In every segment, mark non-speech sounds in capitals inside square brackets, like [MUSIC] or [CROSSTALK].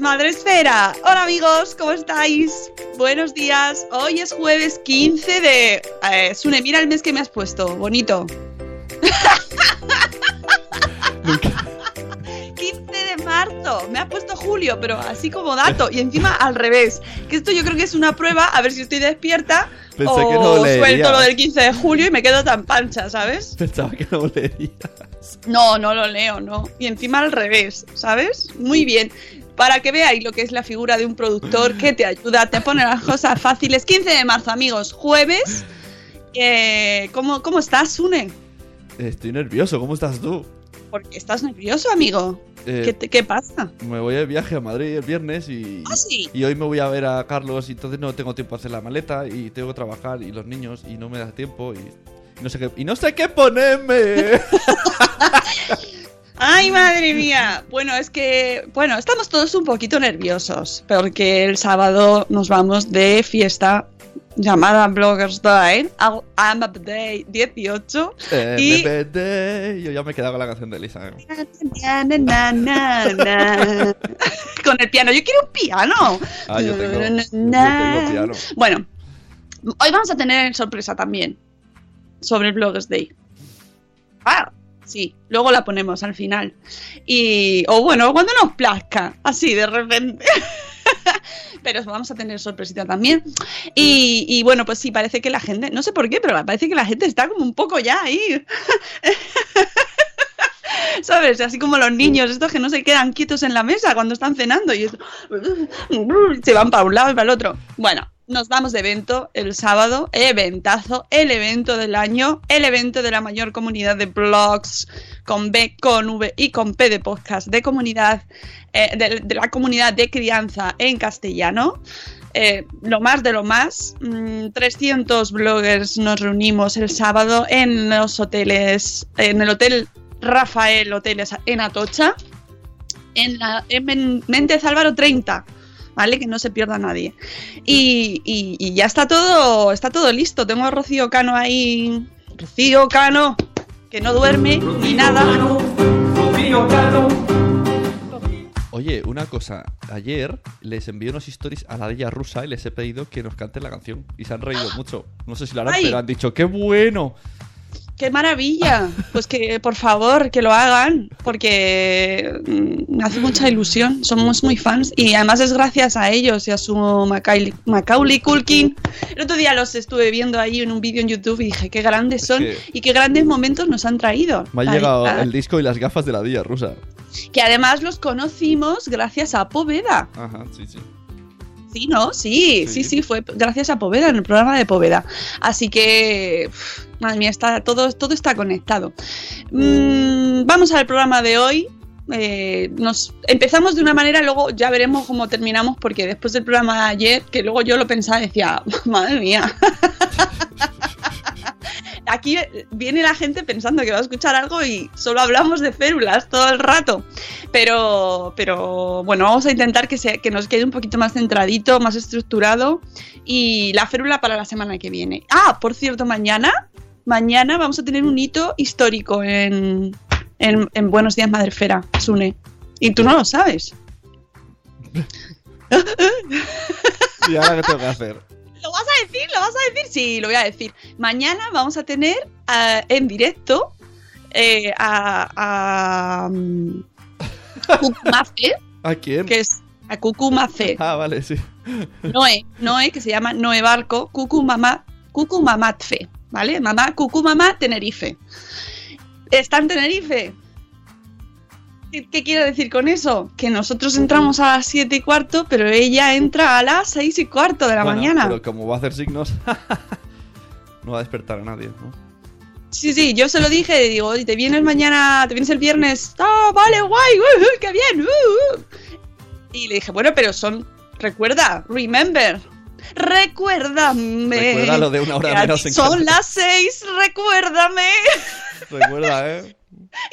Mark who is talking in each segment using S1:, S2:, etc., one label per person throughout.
S1: Madre Esfera. Hola amigos, ¿cómo estáis? Buenos días. Hoy es jueves 15 de... Eh, Sune, mira el mes que me has puesto. Bonito. [LAUGHS] 15 de marzo. Me has puesto julio, pero así como dato. Y encima al revés. Que esto yo creo que es una prueba a ver si estoy despierta
S2: Pensé
S1: o
S2: que no leerías.
S1: suelto lo del 15 de julio y me quedo tan pancha, ¿sabes?
S2: Pensaba que no leerías.
S1: No, no lo leo, no. Y encima al revés, ¿sabes? Muy bien. Para que veáis lo que es la figura de un productor que te ayuda, te pone las cosas fáciles. 15 de marzo, amigos, jueves. Eh, ¿cómo, ¿Cómo estás, Sune?
S2: Estoy nervioso, ¿cómo estás tú?
S1: ¿Por qué estás nervioso, amigo?
S2: Eh,
S1: ¿Qué, te- qué pasa?
S2: Me voy de viaje a Madrid el viernes y,
S1: ¿Ah, sí?
S2: y hoy me voy a ver a Carlos y entonces no tengo tiempo a hacer la maleta y tengo que trabajar y los niños y no me da tiempo y no sé qué, y no sé qué ponerme. [LAUGHS]
S1: Ay, madre mía. Bueno, es que, bueno, estamos todos un poquito nerviosos porque el sábado nos vamos de fiesta llamada Bloggers Day, I'm Up Day 18.
S2: Eh,
S1: Y-
S2: Yo ya me he quedado con la canción de Elisa. ¿eh?
S1: Na, na, na, na, na. [LAUGHS] Con el piano. Yo quiero un piano.
S2: Ah, yo tengo, tengo piano.
S1: Bueno, hoy vamos a tener sorpresa también sobre el Bloggers Day. Ah, sí, luego la ponemos al final. Y, o bueno, cuando nos plazca, así de repente. [LAUGHS] Pero vamos a tener sorpresita también. Y, y bueno, pues sí, parece que la gente, no sé por qué, pero parece que la gente está como un poco ya ahí. [LAUGHS] ¿Sabes? Así como los niños, estos que no se quedan quietos en la mesa cuando están cenando y esto- [LAUGHS] se van para un lado y para el otro. Bueno, nos vamos de evento el sábado, eventazo, el evento del año, el evento de la mayor comunidad de blogs con B, con V y con P de podcast de comunidad, eh, de, la comunidad de crianza en castellano. Eh, lo más de lo más, mm, 300 bloggers nos reunimos el sábado en los hoteles, en el hotel Rafael Hoteles en Atocha, en, la, en Méndez Álvaro 30, ¿vale? Que no se pierda nadie. Y, y- y ya está todo, está todo listo. Tengo a Rocío Cano ahí. Rocío Cano, que no duerme ni nada.
S2: Oye, una cosa. Ayer les envié unos stories a la de ella rusa y les he pedido que nos canten la canción. Y se han reído mucho. No sé si lo harán,
S1: Ay.
S2: pero han dicho, ¡qué bueno!
S1: ¡Qué maravilla! Pues que, por favor, que lo hagan, porque mm, me hace mucha ilusión. Somos muy fans y además es gracias a ellos y a su Macaulay, Macaulay Culkin. El otro día los estuve viendo ahí en un vídeo en YouTube y dije, qué grandes son
S2: que-
S1: y qué grandes momentos nos han traído.
S2: Me ha llegado el disco y las gafas de la Día rusa.
S1: Que además los conocimos gracias a Poveda.
S2: Ajá, sí, sí.
S1: Sí, ¿no? Sí, sí,
S2: Sí.
S1: fue gracias a Poveda, en el programa de Poveda. Así que, madre mía, está, todo, todo está conectado. Mm, vamos al programa de hoy. Eh, nos empezamos de una manera, luego ya veremos cómo terminamos, porque después del programa de ayer, que luego yo lo pensaba, decía, [LAUGHS] madre mía. Aquí viene la gente pensando que va a escuchar algo y solo hablamos de férulas todo el rato. Pero, pero bueno, vamos a intentar que, que nos quede un poquito más centradito, más estructurado. Y la férula para la semana que viene. Ah, por cierto, mañana, mañana vamos a tener un hito histórico en, en, en Buenos Días Madrefera, Sune. Y tú no lo sabes. [LAUGHS]
S2: ¿Y ahora qué tengo que hacer?
S1: ¿Lo vas a decir? ¿Lo vas a decir? Sí, lo voy a decir. Mañana vamos a tener ah, en directo eh, a, a mm, Cucumafe, [LAUGHS]
S2: ¿A quién?
S1: que es a Cucumafe.
S2: Ah, vale, sí.
S1: Noé, Noé, que se llama Noé Barco, Cucumama, Cucumamatfe, ¿vale? Mamá, Cucumamá, Tenerife. ¿Está en Tenerife? ¿Qué, qué quiero decir con eso? Que nosotros entramos a las 7 y cuarto, pero ella entra a las 6 y cuarto de la
S2: Bueno,
S1: mañana.
S2: Pero como va a hacer signos, [LAUGHS] no va a despertar a nadie, ¿no?
S1: Sí, sí, yo se lo dije, digo, "Oye, te vienes mañana, te vienes el viernes, ah, vale, guay, uh, uh, qué bien, uh, uh". Y le dije, bueno, pero son, recuerda, remember, recuérdame.
S2: Recuerda lo de una hora menos en
S1: Son
S2: casa.
S1: las seis, recuérdame. [LAUGHS]
S2: Recuerda, ¿eh?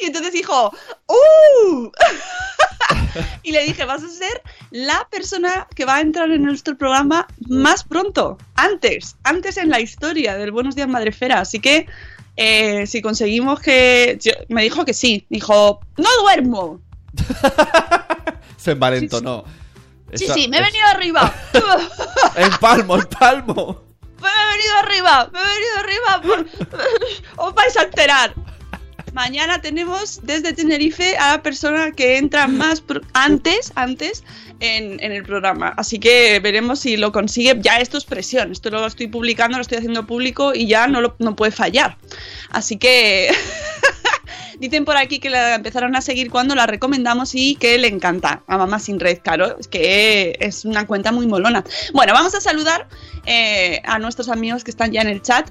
S1: Y entonces dijo, ¡uh! [LAUGHS] y le dije, vas a ser la persona que va a entrar en nuestro programa más pronto, antes, antes en la historia del Buenos Días Madrefera. Así que eh, si conseguimos que... yo- me dijo que sí, dijo, no duermo. [LAUGHS]
S2: Se envalentonó.
S1: Sí,
S2: Esa-
S1: sí, me he
S2: es-
S1: venido arriba. [LAUGHS]
S2: En palmo, en palmo.
S1: me he venido arriba, me he venido arriba. Os vais a enterar. Mañana tenemos desde Tenerife a la persona que entra más antes, antes en, en el programa. Así que veremos si lo consigue. Ya esto es presión. Esto lo estoy publicando, lo estoy haciendo público y ya no, lo- no puede fallar. Así que [LAUGHS] dicen por aquí que la empezaron a seguir cuando la recomendamos y que le encanta a Mamá Sin Red, claro. Es que es una cuenta muy molona. Bueno, vamos a saludar eh, a nuestros amigos que están ya en el chat.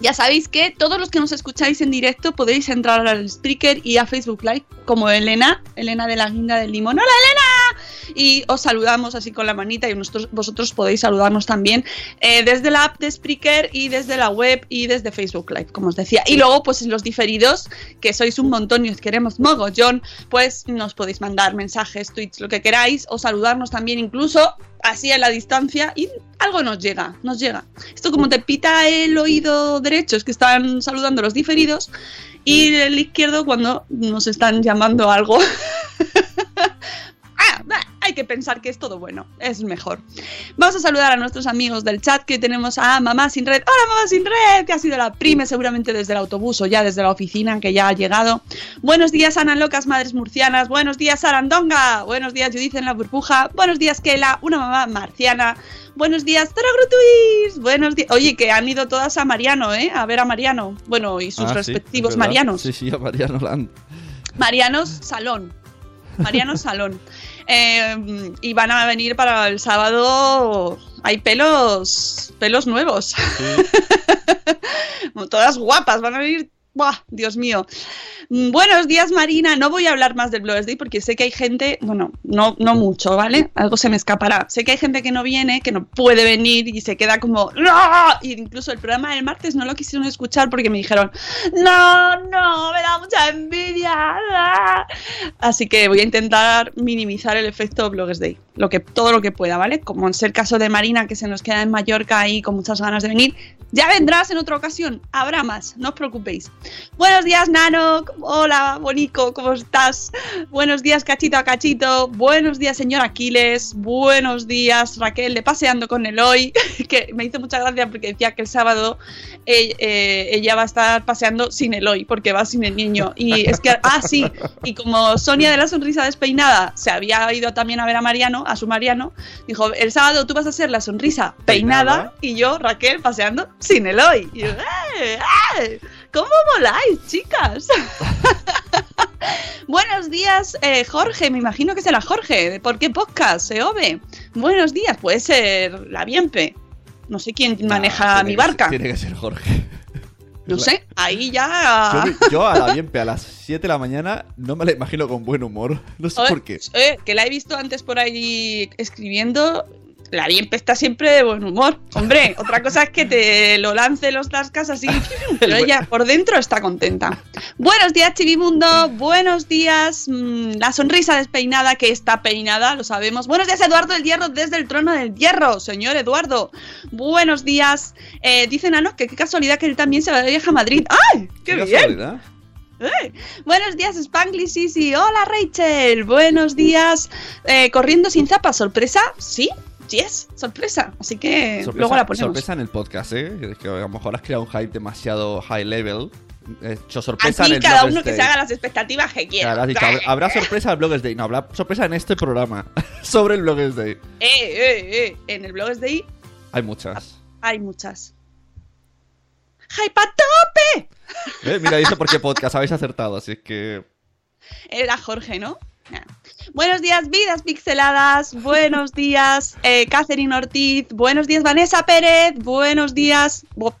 S1: Ya sabéis que todos los que nos escucháis en directo podéis entrar al Spreaker y a Facebook Live como Elena, Elena de la Guinda del Limón. ¡Hola, Elena! Y os saludamos así con la manita y nosotros, vosotros podéis saludarnos también eh, desde la app de Spreaker y desde la web y desde Facebook Live, como os decía. Y luego, pues los diferidos, que sois un montón y os queremos mogollón, pues nos podéis mandar mensajes, tweets, lo que queráis, o saludarnos también incluso así a la distancia y algo nos llega, nos llega. Esto como te pita el oído derecho, es que están saludando los diferidos y el izquierdo cuando nos están llamando algo. [LAUGHS] Ah, hay que pensar que es todo bueno, es mejor. Vamos a saludar a nuestros amigos del chat que tenemos a Mamá Sin Red. Hola Mamá Sin Red, que ha sido la prime seguramente desde el autobús o ya desde la oficina que ya ha llegado. Buenos días Ana Locas, Madres Murcianas. Buenos días Sarandonga. Buenos días Judith en la burbuja. Buenos días Kela, una mamá marciana. Buenos días Tara Grutuis. Buenos días. Oye, que han ido todas a Mariano, ¿eh? A ver a Mariano. Bueno, y sus
S2: Ah,
S1: respectivos. Marianos.
S2: Sí, sí, a Mariano Land.
S1: Marianos Salón. Marianos Salón. Eh, y van a venir para el sábado. Hay pelos. pelos nuevos. [LAUGHS] Todas guapas, van a venir. ¡Buah! Dios mío. Mm, Buenos días, Marina. No voy a hablar más del Bloggers Day porque sé que hay gente, bueno, no, no mucho, ¿vale? Algo se me escapará. Sé que hay gente que no viene, que no puede venir y se queda como ¡No! Y incluso el programa del martes no lo quisieron escuchar porque me dijeron ¡No, no! ¡Me da mucha envidia! ¡Ah!". Así que voy a intentar minimizar el efecto Bloggers Day. Lo que, todo lo que pueda, ¿vale? Como en el caso de Marina, que se nos queda en Mallorca ahí con muchas ganas de venir. Ya vendrás en otra ocasión. Habrá más, no os preocupéis. Buenos días, Nano. Hola, Bonico, ¿cómo estás? Buenos días, Cachito a Cachito. Buenos días, señor Aquiles. Buenos días, Raquel, de Paseando con Eloy. [LAUGHS] Que me hizo mucha gracia porque decía que el sábado eh, eh, ella va a estar paseando sin Eloy, porque va sin el niño. Y es que, ah, sí. Y como Sonia de la sonrisa despeinada se había ido también a ver a Mariano, a su Mariano, dijo: el sábado tú vas a ser la sonrisa peinada,
S2: Peinada.
S1: y yo, Raquel, paseando sin Eloy. Y yo, ¡eh! ¡eh! ¿Cómo moláis, chicas? [LAUGHS] Buenos días, eh, Jorge. Me imagino que será Jorge. ¿Por qué podcast? Seove. Buenos días. Puede ser la Bienpe. No sé quién maneja
S2: Ah,
S1: mi barca.
S2: tiene que ser Jorge.
S1: No sé. Ahí ya.
S2: Yo, yo a la Bienpe a las 7 de la mañana no me la imagino con buen humor. No sé
S1: Oye,
S2: por qué.
S1: eh, que la he visto antes por ahí escribiendo. La Bienpe está siempre de buen humor. Hombre, [LAUGHS] otra cosa es que te lo lance los tascas así, [LAUGHS] pero ella por dentro está contenta. Buenos días, Chivimundo. Buenos días, mm, la sonrisa despeinada que está peinada, lo sabemos. Buenos días, Eduardo del Hierro, desde el trono del Hierro, señor Eduardo. Buenos días. Eh, dicen a que qué casualidad que él también se va de viaje a Madrid. ¡Ay! ¡Qué, bien!
S2: casualidad.
S1: ¡Eh! Buenos días, Spangly Sisi. Hola, Rachel. Buenos días. Eh, corriendo sin zapas, sorpresa. Sí, yes, sorpresa. Así que
S2: Sorpresa,
S1: luego la ponemos.
S2: sorpresa en el podcast, ¿eh? Es que a lo mejor has creado un hype demasiado high level. He hecho sorpresa
S1: Aquí
S2: en el
S1: cada
S2: Bloggers
S1: uno que
S2: Day.
S1: se haga las expectativas que quiera.
S2: Claro, has dicho, "Habrá- sorpresa al Bloggers Day. No, habrá sorpresa en este programa. [LAUGHS] Sobre el Bloggers Day.
S1: Eh, eh, eh. En el blog de ahí
S2: Hay muchas.
S1: hay muchas. ¡Hype a tope!
S2: ¿Eh? Mira, dice por qué podcast. Habéis acertado, así que.
S1: Era Jorge, ¿no? Buenos días, vidas pixeladas. Buenos días, eh, Catherine Ortiz. Buenos días, Vanessa Pérez. Buenos días, Bo-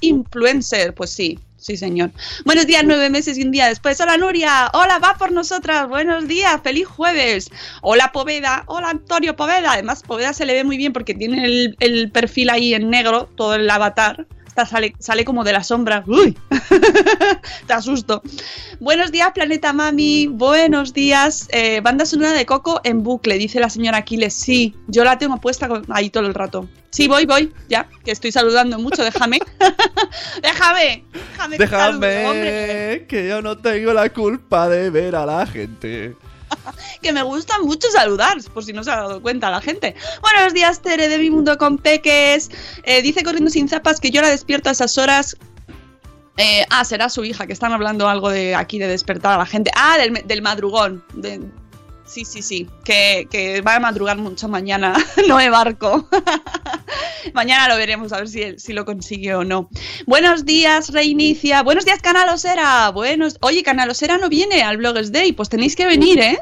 S1: Influencer. Pues sí, sí, señor. Buenos días, nueve meses y un día después. Hola, Nuria. Hola, va por nosotras. Buenos días, feliz jueves. Hola, Poveda. Hola, Antonio Poveda. Además, Poveda se le ve muy bien porque tiene el perfil ahí en negro, todo el avatar. Sale, sale como de la sombra. ¡Uy! [LAUGHS] Te asusto. Buenos días, Planeta Mami. Buenos días. Eh, banda sonora de Coco en bucle, dice la señora Aquiles. Sí, yo la tengo puesta ahí todo el rato. Sí, voy, voy. Ya, que estoy saludando mucho. Déjame. [LAUGHS] déjame. Déjame. que.
S2: Déjame que yo no tengo la culpa de ver a la gente. [LAUGHS]
S1: que me gusta mucho saludar, por si no se ha dado cuenta la gente. Buenos días, Tere de mi mundo con peques. Eh, dice corriendo sin zapas que yo la despierto a esas horas. Eh, ah, será su hija, que están hablando algo de aquí de despertar a la gente. Ah, del, madrugón. Sí, sí, sí. Que, que va a madrugar mucho mañana. [LAUGHS] no me barco. [LAUGHS] mañana lo veremos, a ver si, si lo consigue o no. Buenos días, Reinicia. Buenos días, Canalosera. Buenos. Oye, Canalosera no viene al Bloggers Day. Pues tenéis que venir, ¿eh?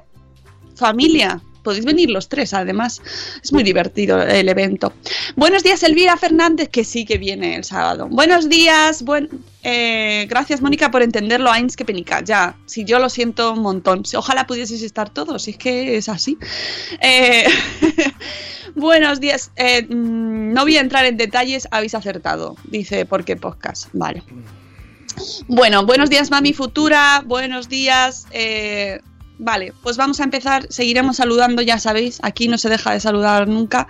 S1: Familia. Podéis venir los tres, además. Es muy divertido el evento. Buenos días, Elvira Fernández, que sí que viene el sábado. Buenos días. Buen, eh, gracias, Mónica, por entenderlo. Ains que penica. Ya, si yo lo siento un montón. Ojalá pudieseis estar todos, si es que es así. Eh, [LAUGHS] buenos días. Eh, mm, no voy a entrar en detalles, habéis acertado. Dice, ¿por qué podcast? Vale. Bueno, buenos días, Mami Futura. Buenos días. eh, vale, pues vamos a empezar. Seguiremos saludando, ya sabéis. Aquí no se deja de saludar nunca.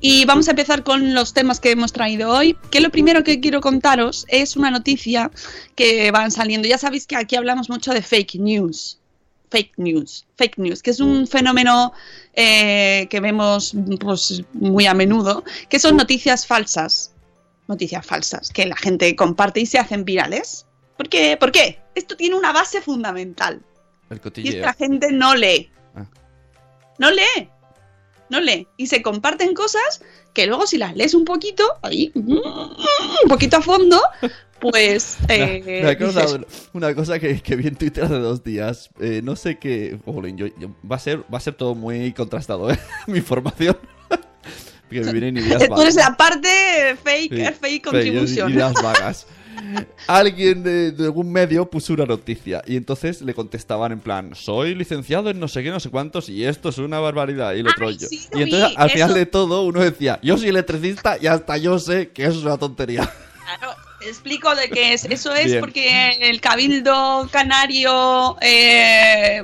S1: Y vamos a empezar con los temas que hemos traído hoy. Que lo primero que quiero contaros es una noticia que van saliendo. Ya sabéis que aquí hablamos mucho de fake news. Fake news, fake news, que es un fenómeno eh, que vemos pues, muy a menudo, que son noticias falsas noticias falsas que la gente comparte y se hacen virales. ¿Por qué? ¿Por qué? Esto tiene una base fundamental.
S2: El
S1: Y
S2: cotilleo.
S1: la gente no lee.
S2: Ah.
S1: No lee. No lee. Y se comparten cosas que luego si las lees un poquito, ahí, un poquito a fondo, pues... [LAUGHS] eh,
S2: Me
S1: dices,
S2: una cosa que, que vi en Twitter hace dos días. Eh, no sé qué. jolín, yo- yo- va, a ser, va a ser todo muy contrastado, ¿eh? [LAUGHS] Mi información. [LAUGHS] que me vienen ideas
S1: Tú eres
S2: vagas.
S1: la parte fake,
S2: Sí,
S1: fake contribution.
S2: Ideas vagas. Alguien de, de algún medio puso una noticia y entonces le contestaban en plan, soy licenciado en no sé qué, no sé cuántos y esto es una barbaridad y el otro yo.
S1: sí, lo
S2: y entonces
S1: vi,
S2: al final
S1: eso.
S2: de todo uno decía, yo soy electricista y hasta yo sé que eso es una tontería.
S1: Claro, explico de qué es. Eso es
S2: Bien.
S1: porque el Cabildo Canario, eh,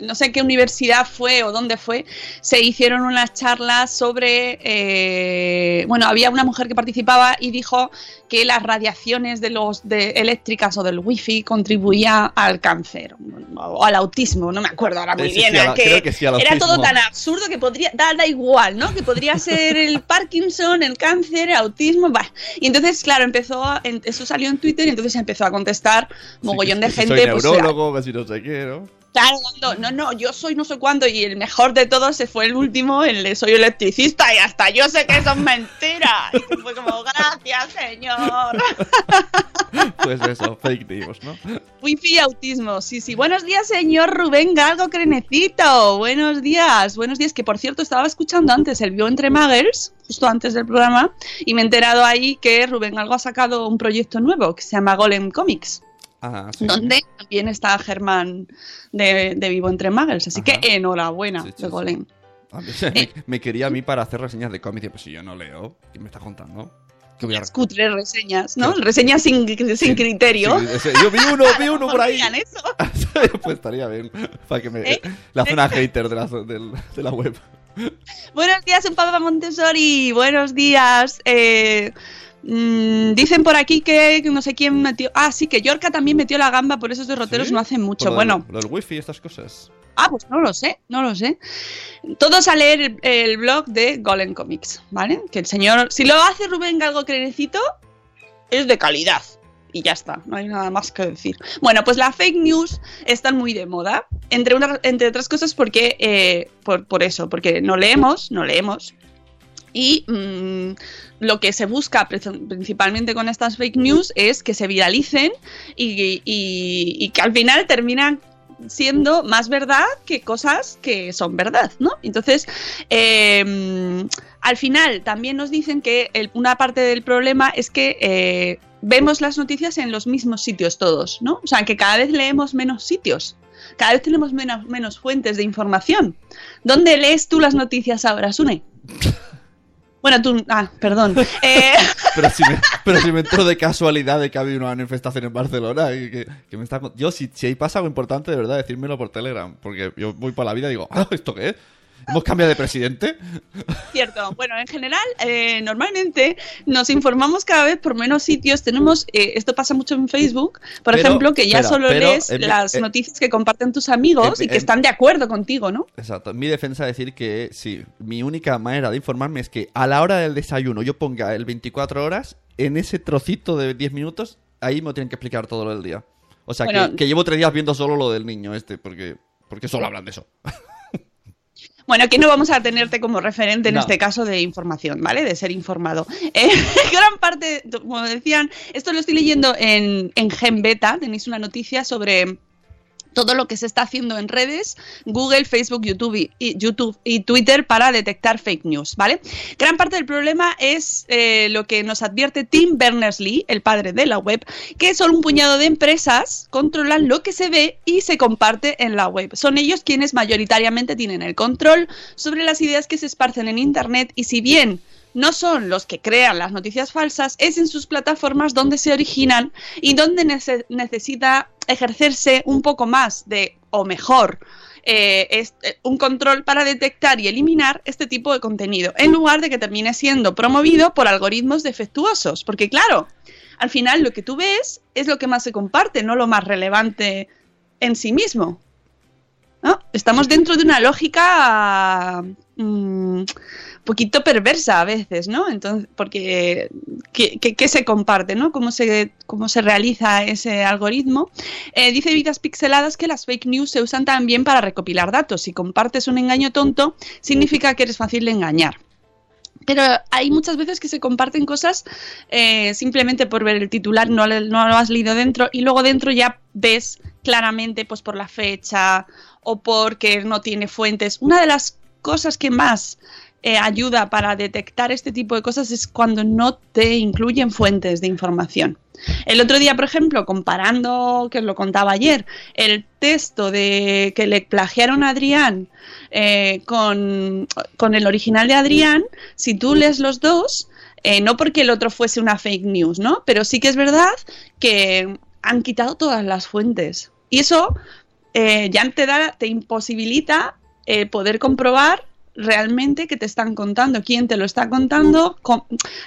S1: no sé qué universidad fue o dónde fue, se hicieron unas charlas sobre. eh, bueno, había una mujer que participaba y dijo que las radiaciones de los de eléctricas o del wifi contribuía al cáncer o al autismo, no me acuerdo ahora muy
S2: sí,
S1: bien.
S2: sí, a
S1: que
S2: creo que sí, al
S1: era todo tan absurdo que podría, da, da igual, ¿no? Que podría ser el Parkinson, el cáncer, el autismo, bah. Y entonces, claro, empezó, a- en- eso salió en Twitter y entonces empezó a contestar mogollón de gente.
S2: Soy
S1: pues,
S2: neurólogo, que si no sé qué, ¿no?
S1: Claro, no, no, yo soy no sé cuándo y el mejor de todos se fue el último, el soy electricista y hasta yo sé que eso es mentira. Y fue como, gracias, señor. [LAUGHS]
S2: Pues eso, fake news, ¿no?
S1: Wifi y autismo. Sí, sí. Buenos días, señor Rubén Galgo Crenecito. Buenos días. Buenos días. Que por cierto, estaba escuchando antes el Bio Entre Muggles, justo antes del programa, y me he enterado ahí que Rubén Galgo ha sacado un proyecto nuevo que se llama Golem Comics.
S2: Ah, sí.
S1: Donde también está Germán de, de Vivo Entre Muggles. Así
S2: Ajá.
S1: que enhorabuena
S2: Sí, sí,
S1: de. Golem.
S2: Se- me, me quería a mí para hacer reseñas de cómics. Pues si yo no leo, ¿qué me estás contando? ¿Qué voy a
S1: Cutre reseñas, ¿no? Reseñas sin, sin criterio.
S2: Yo vi uno, vi uno por ahí.
S1: eso. [LAUGHS]
S2: pues estaría bien. Para que me.
S1: ¿Eh?
S2: La zona hater de la, del- de la web.
S1: Buenos días, un Papa Montessori. Buenos días. Eh, mm, dicen por aquí que no sé quién metió. Ah, sí, que Yorka también metió la gamba, por esos derroteros
S2: ¿Sí?
S1: no hacen mucho.
S2: Por del-
S1: Bueno,
S2: Lo del wifi y estas cosas.
S1: ah, pues no lo sé, no lo sé. Todos a leer el, el blog de Golem Comics, ¿vale? Que el señor, si lo hace Rubén Galgo Crenecito, es de calidad. Y ya está, no hay nada más que decir. Bueno, pues la fake news están muy de moda, entre, una- entre otras cosas porque, eh, por, por eso, porque no leemos, no leemos. Y mm, lo que se busca principalmente con estas fake news es que se viralicen y, que al final terminan siendo más verdad que cosas que son verdad, ¿no? Entonces, eh, al final también nos dicen que una parte del problema es que eh, vemos las noticias en los mismos sitios todos, ¿no? O sea, que cada vez leemos menos sitios, cada vez tenemos menos, menos fuentes de información. ¿Dónde lees tú las noticias ahora, Sune? Bueno, tú... Ah, perdón. [LAUGHS] Eh,
S2: Pero si, me, pero si me entero de casualidad de que ha habido una manifestación en Barcelona. y que, que me está, yo, si, si ahí pasa algo importante, de verdad, decírmelo por Telegram. Porque yo voy por la vida y digo, ah, ¿esto qué es? ¿Hemos cambiado de presidente?
S1: Cierto. Bueno, en general, eh, normalmente nos informamos cada vez por menos sitios. Tenemos, eh, esto pasa mucho en Facebook, por
S2: Pero,
S1: ejemplo, que ya
S2: espera,
S1: solo
S2: pero
S1: lees las
S2: eh,
S1: noticias que comparten tus amigos y que están de acuerdo contigo, ¿no?
S2: Exacto. Mi defensa decir que sí, mi única manera de informarme es que a la hora del desayuno yo ponga el 24 horas, en ese trocito de 10 minutos, ahí me tienen que explicar todo lo del día. O sea,
S1: Bueno.
S2: que, que llevo tres días viendo solo lo del niño este, porque, porque solo hablan de eso. [LAUGHS]
S1: Bueno, aquí no vamos a tenerte como referente en
S2: No.
S1: este caso de información, ¿vale? De ser informado. Eh, [LAUGHS] gran parte, como decían, esto lo estoy leyendo en, en Gen Beta, tenéis una noticia sobre todo lo que se está haciendo en redes, Google, Facebook, YouTube y, YouTube y Twitter para detectar fake news, ¿vale? Gran parte del problema es eh, lo que nos advierte Tim Berners-Lee, el padre de la web, que solo un puñado de empresas controlan lo que se ve y se comparte en la web. Son ellos quienes mayoritariamente tienen el control sobre las ideas que se esparcen en Internet y si bien no son los que crean las noticias falsas, es en sus plataformas donde se originan y donde nece- necesita ejercerse un poco más de, o mejor, eh, eh, un control para detectar y eliminar este tipo de contenido, en lugar de que termine siendo promovido por algoritmos defectuosos. Porque claro, al final lo que tú ves es lo que más se comparte, no lo más relevante en sí mismo. Estamos dentro de una lógica mm, poquito perversa a veces, ¿no? Entonces, porque ¿qué, se comparte, ¿no? ¿Cómo se, cómo se realiza ese algoritmo? Eh, dice Vidas Pixeladas que las fake news se usan también para recopilar datos. Si compartes un engaño tonto, significa que eres fácil de engañar. Pero hay muchas veces que se comparten cosas eh, simplemente por ver el titular, no, no lo has leído dentro y luego dentro ya ves claramente pues por la fecha o porque no tiene fuentes. Una de las cosas que más eh, ayuda para detectar este tipo de cosas es cuando no te incluyen fuentes de información. El otro día, por ejemplo, comparando, que os lo contaba ayer, el texto de que le plagiaron a Adrián eh, con, con el original de Adrián, si tú lees los dos, eh, no porque el otro fuese una fake news, ¿no? Pero sí que es verdad que han quitado todas las fuentes. Y eso ya te, da, te imposibilita poder comprobar realmente que te están contando, quién te lo está contando con-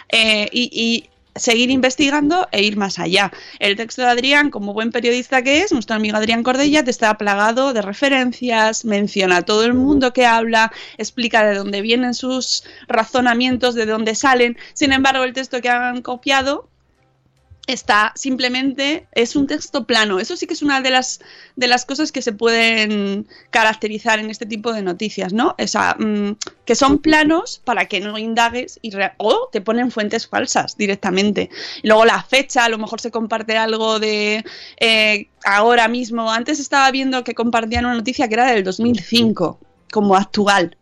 S1: eh, y, y seguir investigando e ir más allá. El texto de Adrián, como buen periodista que es, nuestro amigo Adrián Cordella, te está plagado de referencias, menciona a todo el mundo que habla, explica de dónde vienen sus razonamientos, de dónde salen. Sin embargo, el texto que han copiado está simplemente es un texto plano. Eso sí que es una de las de las cosas que se pueden caracterizar en este tipo de noticias, ¿no? O sea, mm, que son planos para que no indagues y o te ponen fuentes falsas directamente. Y luego la fecha, a lo mejor se comparte algo de eh, ahora mismo. Antes estaba viendo que compartían una noticia que era del 2005 como actual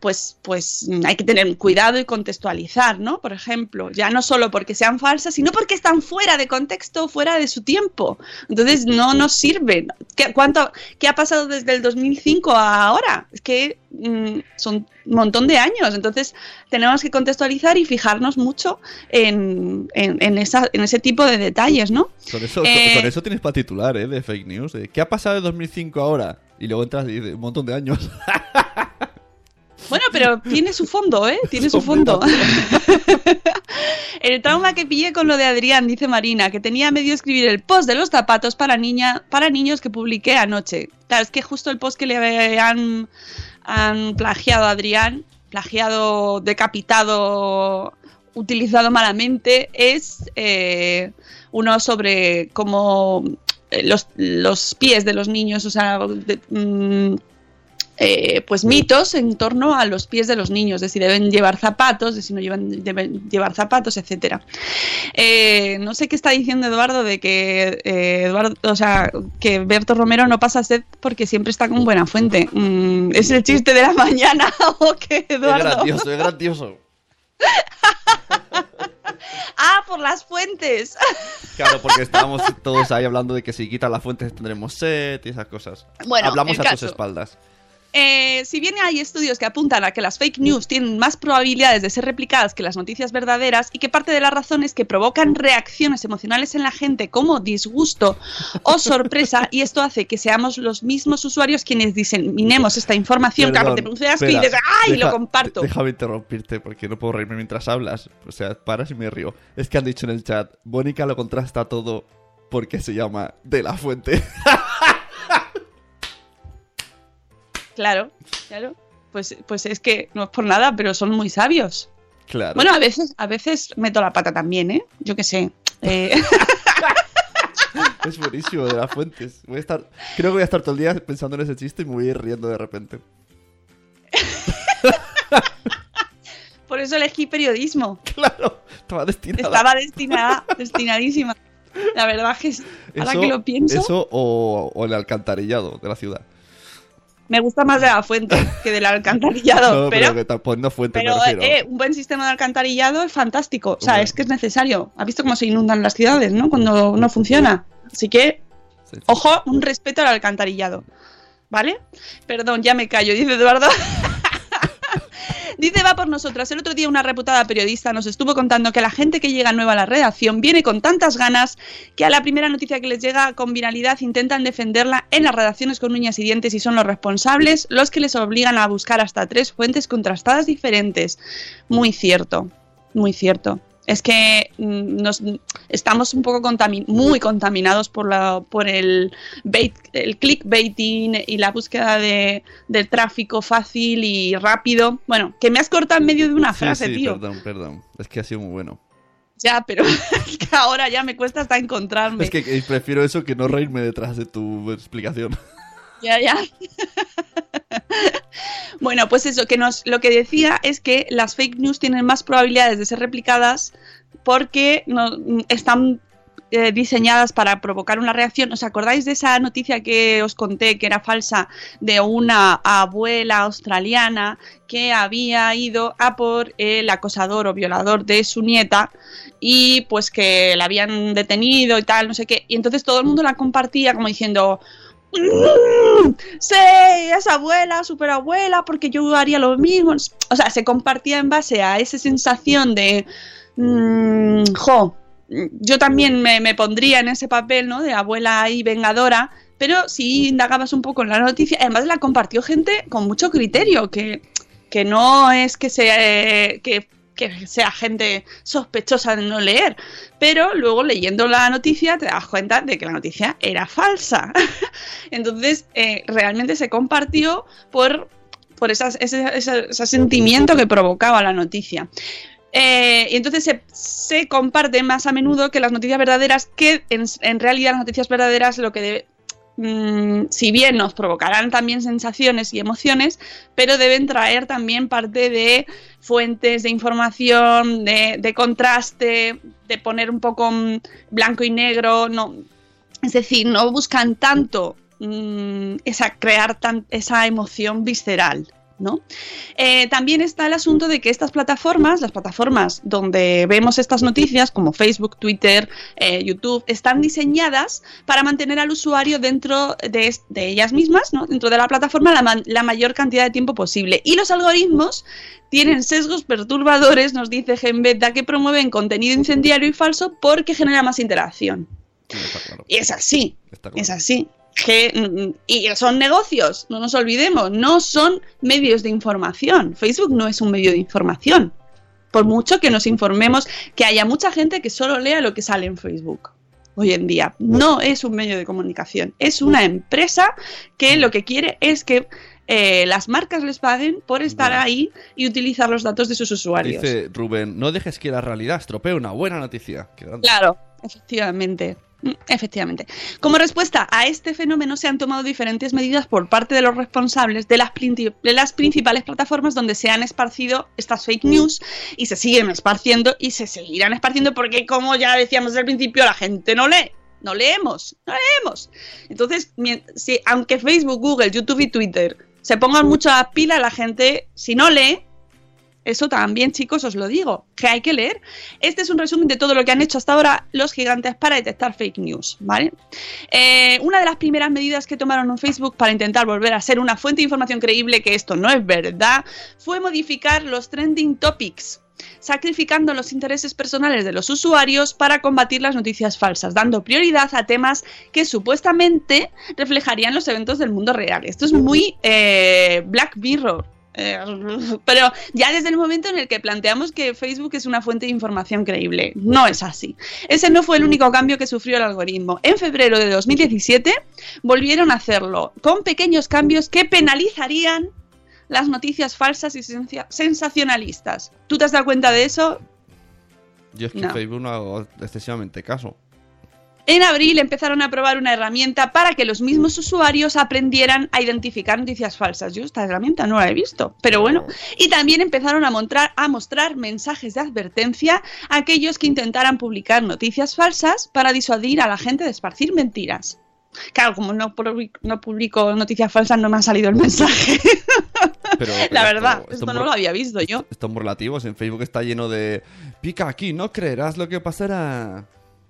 S1: pues, pues mm, hay que tener cuidado y contextualizar, ¿no? Por ejemplo, ya no solo porque sean falsas, sino porque están fuera de contexto, fuera de su tiempo. Entonces no nos sirven. ¿Qué, cuánto, ¿qué ha pasado desde el 2005 a ahora? Es que mm, son un montón de años. Entonces tenemos que contextualizar y fijarnos mucho en, en- en esa- en ese tipo de detalles, ¿no?
S2: Con eso,
S1: Eh,
S2: con eso tienes para titular, ¿eh? De fake news. de, ¿Qué ha pasado de 2005 ahora? Y luego entras y dices, un montón de años. [LAUGHS]
S1: Bueno, pero tiene su fondo, ¿eh? Tiene su fondo. [LAUGHS] el trauma que pillé con lo de Adrián, dice Marina, que tenía medio escribir el post de los zapatos para niña, para niños que publiqué anoche. Claro, es que justo el post que le han, han plagiado a Adrián, plagiado, decapitado, utilizado malamente, es eh, uno sobre cómo eh, los, los pies de los niños, o sea, de- mm, eh, pues mitos en torno a los pies de los niños, de si deben llevar zapatos, de si no llevan, deben llevar zapatos, etcétera. Eh, no sé qué está diciendo Eduardo de que eh, Eduardo, o sea, que Berto Romero no pasa sed porque siempre está con buena fuente. Mm, es el chiste de la mañana [LAUGHS] o qué,
S2: es
S1: Eduardo.
S2: grandioso, es grandioso. [LAUGHS]
S1: Ah, por las fuentes.
S2: Claro, porque [LAUGHS] estábamos todos ahí hablando de que si quitan las fuentes tendremos sed y esas cosas.
S1: Bueno,
S2: Hablamos a tus espaldas.
S1: Eh, si bien hay estudios que apuntan a que las fake news tienen más probabilidades de ser replicadas que las noticias verdaderas y que parte de la razón es que provocan reacciones emocionales en la gente como disgusto o sorpresa y esto hace que seamos los mismos usuarios quienes diseminemos esta información, claro,
S2: Perdón,
S1: te produce asco y dices ¡ay!
S2: deja-
S1: lo comparto.
S2: Déjame interrumpirte porque no puedo reírme mientras hablas. O sea, paras y me río. Es que han dicho en el chat, Mónica lo contrasta todo porque se llama De la Fuente. [LAUGHS]
S1: Claro, claro. Pues, pues es que no es por nada, pero son muy sabios.
S2: claro.
S1: Bueno, a veces, a veces meto la pata también, ¿eh? Yo qué sé. Eh, [LAUGHS]
S2: Es buenísimo, De la Fuente. Voy a estar... Creo que voy a estar todo el día pensando en ese chiste y me voy a ir riendo de repente. [LAUGHS]
S1: por eso elegí periodismo. [LAUGHS]
S2: Claro, estaba destinada.
S1: Estaba destinada, destinadísima. La verdad que es- ahora
S2: Eso-
S1: que lo pienso,
S2: Eso o, o el alcantarillado de la ciudad.
S1: Me gusta más de la fuente que del alcantarillado. [LAUGHS]
S2: no,
S1: pero
S2: que tal- pues no fuente,
S1: pero eh, un buen sistema de alcantarillado es fantástico. O sea, es que es necesario. ¿Has visto cómo se inundan las ciudades, no? Cuando no funciona. Así que, ojo, un respeto al alcantarillado. ¿Vale? Perdón, ya me callo, dice Eduardo. [LAUGHS] Dice va por nosotras. El otro día una reputada periodista nos estuvo contando que la gente que llega nueva a la redacción viene con tantas ganas que a la primera noticia que les llega con viralidad intentan defenderla en las redacciones con uñas y dientes y son los responsables los que les obligan a buscar hasta tres fuentes contrastadas diferentes. Muy cierto, muy cierto. Es que mm, nos, estamos un poco muy contaminados por, la, por el, bait, el clickbaiting y la búsqueda de, del tráfico fácil y rápido. Bueno, que me has cortado en medio de una
S2: Sí,
S1: frase,
S2: sí,
S1: tío.
S2: perdón, perdón. Es que ha sido muy bueno.
S1: Ya, pero [LAUGHS] es que ahora ya me cuesta hasta encontrarme.
S2: Es que eh, prefiero eso que no reírme detrás de tu explicación. [LAUGHS]
S1: Ya, ya. [LAUGHS] bueno, pues eso, que nos, lo que decía es que las fake news tienen más probabilidades de ser replicadas porque no, están eh, diseñadas para provocar una reacción. ¿Os acordáis de esa noticia que os conté que era falsa de una abuela australiana que había ido a por el acosador o violador de su nieta y pues que la habían detenido y tal, no sé qué. Y entonces todo el mundo la compartía como diciendo, "Mm, [LAUGHS] sí, esa abuela, superabuela, porque yo haría lo mismo. O sea, se compartía en base a esa sensación de, mm, jo, yo también me, pondría en ese papel, ¿no? De abuela ahí vengadora. Pero si indagabas un poco en la noticia, además la compartió gente con mucho criterio, que, que no es que sea, que, que sea gente sospechosa de no leer, pero luego leyendo la noticia te das cuenta de que la noticia era falsa. [LAUGHS] Entonces, eh, realmente se compartió por, por esas- ese, sentimiento que provocaba la noticia. Eh, y entonces se, se comparte más a menudo que las noticias verdaderas, que en, en realidad las noticias verdaderas lo que debe, mm, si bien nos provocarán también sensaciones y emociones, pero deben traer también parte de fuentes de información, de, contraste, de poner un poco mm, blanco y negro, no, es decir, no buscan tanto mm, crear esa emoción visceral. ¿No? Eh, también está el asunto de que estas plataformas, las plataformas donde vemos estas noticias, como Facebook, Twitter, eh, YouTube, están diseñadas para mantener al usuario dentro de, ellas mismas, dentro de la plataforma, la, la mayor cantidad de tiempo posible. Y los algoritmos tienen sesgos perturbadores, nos dice Genbeta, que promueven contenido incendiario y falso porque genera más interacción.
S2: Sí, está claro.
S1: Y es así,
S2: Está claro.
S1: es así. Que, mm, y son negocios, no nos olvidemos, no son medios de información. Facebook no es un medio de información. Por mucho que nos informemos, que haya mucha gente que solo lea lo que sale en Facebook hoy en día. No es un medio de comunicación, es una empresa que lo que quiere es que eh, las marcas les paguen por estar ahí y utilizar los datos de sus usuarios.
S2: Dice Rubén, no dejes que la realidad estropee una buena noticia. Qué.
S1: Claro, efectivamente. Mm, Efectivamente. Como respuesta a este fenómeno se han tomado diferentes medidas por parte de los responsables de las, princi- de las principales plataformas donde se han esparcido estas fake news y se siguen esparciendo y se seguirán esparciendo porque como ya decíamos al principio la gente no lee. No leemos, no leemos. Entonces, si, aunque Facebook, Google, YouTube y Twitter se pongan mucho a pila, la gente, si no lee, eso también, chicos, os lo digo, que hay que leer. Este es un resumen de todo lo que han hecho hasta ahora los gigantes para detectar fake news, ¿vale? Eh, una de las primeras medidas que tomaron en Facebook para intentar volver a ser una fuente de información creíble, que esto no es verdad, fue modificar los trending topics sacrificando los intereses personales de los usuarios para combatir las noticias falsas, dando prioridad a temas que supuestamente reflejarían los eventos del mundo real. Esto es muy eh, Black Mirror. Eh, [LAUGHS] pero ya desde el momento en el que planteamos que Facebook es una fuente de información creíble, no es así. Ese no fue el único cambio que sufrió el algoritmo. En febrero de 2017 volvieron a hacerlo con pequeños cambios que penalizarían las noticias falsas y sensa- sensacionalistas. ¿Tú te has dado cuenta de eso?
S2: Yo es que
S1: No.
S2: Facebook no hago excesivamente caso.
S1: En abril empezaron a probar una herramienta para que los mismos usuarios aprendieran a identificar noticias falsas. Yo esta herramienta no la he visto, pero bueno. Y también empezaron a, mostrar- a mostrar mensajes de advertencia a aquellos que intentaran publicar noticias falsas para disuadir a la gente de esparcir mentiras. Claro, como no, publi- no publico noticias falsas, no me ha salido el mensaje. [LAUGHS]
S2: Pero,
S1: la verdad,
S2: esto-
S1: esto,
S2: es
S1: no lo había visto yo.
S2: Estos muy relativos. En Facebook está lleno de. Pica aquí, no creerás lo que pasará.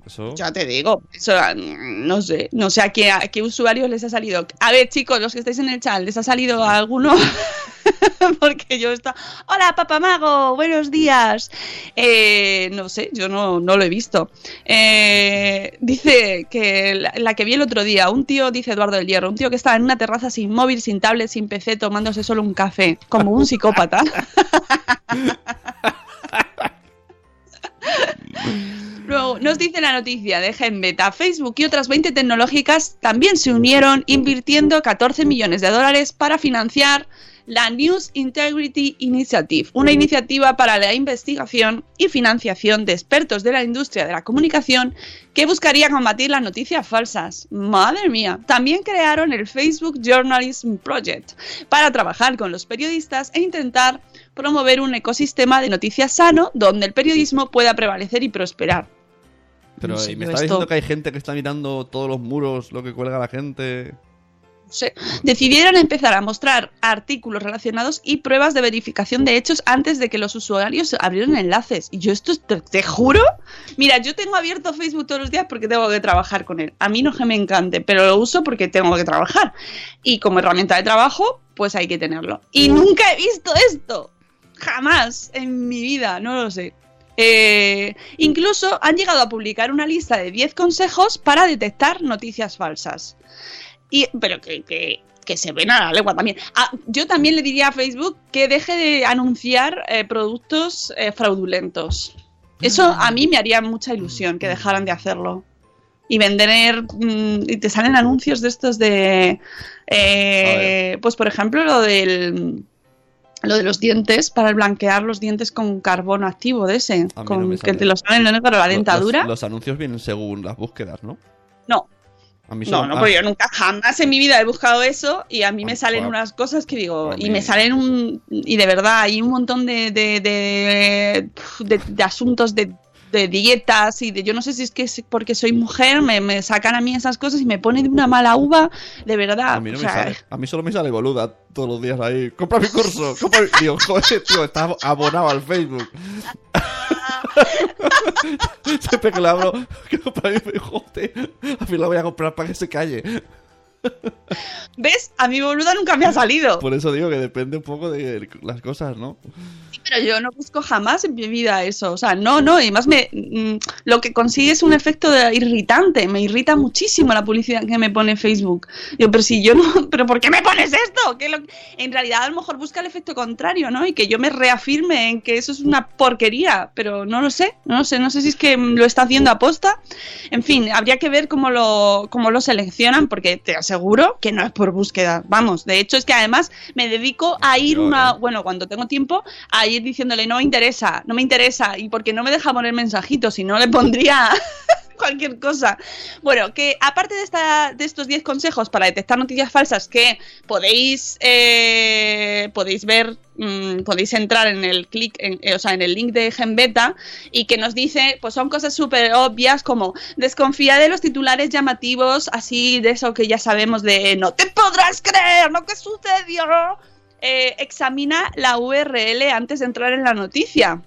S2: Eso.
S1: Ya te digo, eso, mm, no sé, no sé a qué, a qué usuarios les ha salido. A ver, chicos, los que estáis en el chat, ¿les ha salido a alguno? [LAUGHS] Porque yo está. Hola, papamago, buenos días. Eh, no sé, yo no, no lo he visto. Eh, dice que la, la que vi el otro día, un tío, dice Eduardo del Hierro, un tío que estaba en una terraza sin móvil, sin tablet, sin PC, tomándose solo un café, como un psicópata. [LAUGHS] Luego, nos dice la noticia de Genbeta, Facebook y otras 20 tecnológicas también se unieron invirtiendo 14 millones de dólares para financiar la News Integrity Initiative, una iniciativa para la investigación y financiación de expertos de la industria de la comunicación que buscaría combatir las noticias falsas. Madre mía. También crearon el Facebook Journalism Project para trabajar con los periodistas e intentar promover un ecosistema de noticias sano donde el periodismo pueda prevalecer y prosperar.
S2: Pero
S1: No sé,
S2: ¿y me está
S1: esto-
S2: diciendo que hay gente que está mirando todos los muros, lo que cuelga la gente.
S1: Decidieron empezar a mostrar artículos relacionados y pruebas de verificación de hechos antes de que los usuarios abrieran enlaces. Y yo esto, te, te juro, mira, yo tengo abierto Facebook todos los días porque tengo que trabajar con él. A mí no es que me encante, pero lo uso porque tengo que trabajar. Y como herramienta de trabajo, pues hay que tenerlo. Y nunca he visto esto. Jamás en mi vida, no lo sé. Eh, incluso han llegado a publicar una lista de 10 consejos para detectar noticias falsas. Y, pero que, que- que se ven a la legua también. Ah, yo también le diría a Facebook que deje de anunciar eh, productos eh, fraudulentos. Eso a mí me haría mucha ilusión que dejaran de hacerlo. Y vender. mm, y te salen anuncios de estos de. eh, pues por ejemplo, lo del. Lo de los dientes para blanquear los dientes con carbono activo de ese,
S2: no
S1: con que te lo salen en negro la dentadura.
S2: Los, los anuncios vienen según las búsquedas, ¿no?
S1: No,
S2: A mí
S1: no,
S2: solo-
S1: no,
S2: ah,
S1: porque yo nunca jamás en mi vida he buscado eso y a mí me salen unas cosas que digo, y me salen un, y de verdad hay un montón de, de- de asuntos de, de dietas y de, yo no sé si es que es porque soy mujer, me, me sacan a mí esas cosas y me ponen de una mala uva, de verdad.
S2: A mí no
S1: o
S2: me sale. A mí solo me sale boluda todos los días ahí. Compra mi curso. [LAUGHS] Compra mi... Digo, joder, tío, está abonado al Facebook. [LAUGHS] Siempre que hablo, que compra mi joder. Al fin la voy a comprar para que se calle.
S1: ¿Ves? A mi boluda nunca me ha salido.
S2: Por eso digo que depende un poco de las cosas, ¿no?
S1: Pero yo no busco jamás en mi vida eso. O sea, no, no. Y además me, mm, lo que consigue es un efecto de irritante. Me irrita muchísimo la publicidad que me pone Facebook. Yo, pero si yo no. [LAUGHS] ¿Pero por qué me pones esto? Que lo- en realidad a lo mejor busca el efecto contrario, ¿no? Y que yo me reafirme en que eso es una porquería. Pero no lo sé. No lo sé. No sé si es que lo está haciendo aposta. En fin, habría que ver cómo lo, cómo lo seleccionan, porque te aseguro que no es por búsqueda. Vamos, de hecho es que además me dedico a ir una,
S2: eh.
S1: bueno, cuando tengo tiempo, a ir diciéndole no me interesa, no me interesa, y porque no me deja poner mensajitos, si no le pondría cualquier cosa. Bueno, que aparte de, esta, de estos 10 consejos para detectar noticias falsas que podéis, eh, podéis ver, mm, podéis entrar en el clic, en- eh, o sea, en el link de Genbeta y que nos dice, pues son cosas súper obvias como desconfía de los titulares llamativos, así de eso que ya sabemos de no te podrás creer lo que sucedió. Eh, examina la URL antes de entrar en la noticia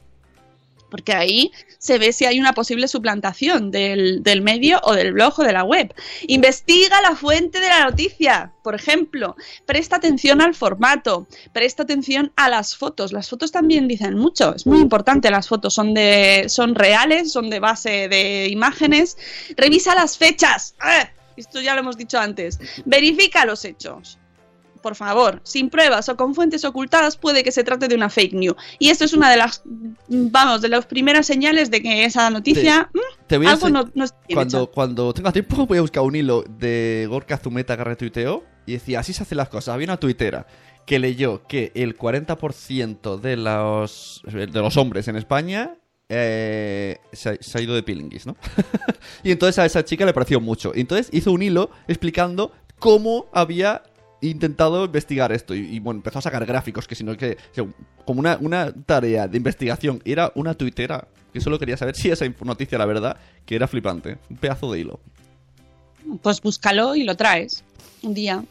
S1: porque ahí se ve si hay una posible suplantación del, del medio o del blog o de la web. Investiga la fuente de la noticia, por ejemplo. Presta atención al formato, presta atención a las fotos. Las fotos también dicen mucho, es muy importante. Las fotos son, de, son reales, son de base de imágenes. Revisa las fechas. ¡Ah! Esto ya lo hemos dicho antes. Verifica los hechos por favor, sin pruebas o con fuentes ocultadas puede que se trate de una fake news. Y esto es una de las, vamos, de las primeras señales de que esa noticia, mm,
S2: Te voy a
S1: algo no, no está bien
S2: cuando,
S1: hecho.
S2: cuando tenga tiempo voy a buscar un hilo de Gorka Zumeta que retuiteó y decía, así se hacen las cosas. Había una tuitera que leyó que el 40% de los, de los hombres en España eh, se, ha, se ha ido de pilinguis, ¿no? [LAUGHS] y entonces a esa chica le pareció mucho. Y entonces hizo un hilo explicando cómo había intentado investigar esto. Y, bueno, empezó a sacar gráficos, que sino que como una, una tarea de investigación. Era una tuitera que solo quería saber si esa noticia era verdad, que era flipante. Un pedazo de hilo.
S1: Pues búscalo y lo traes un día.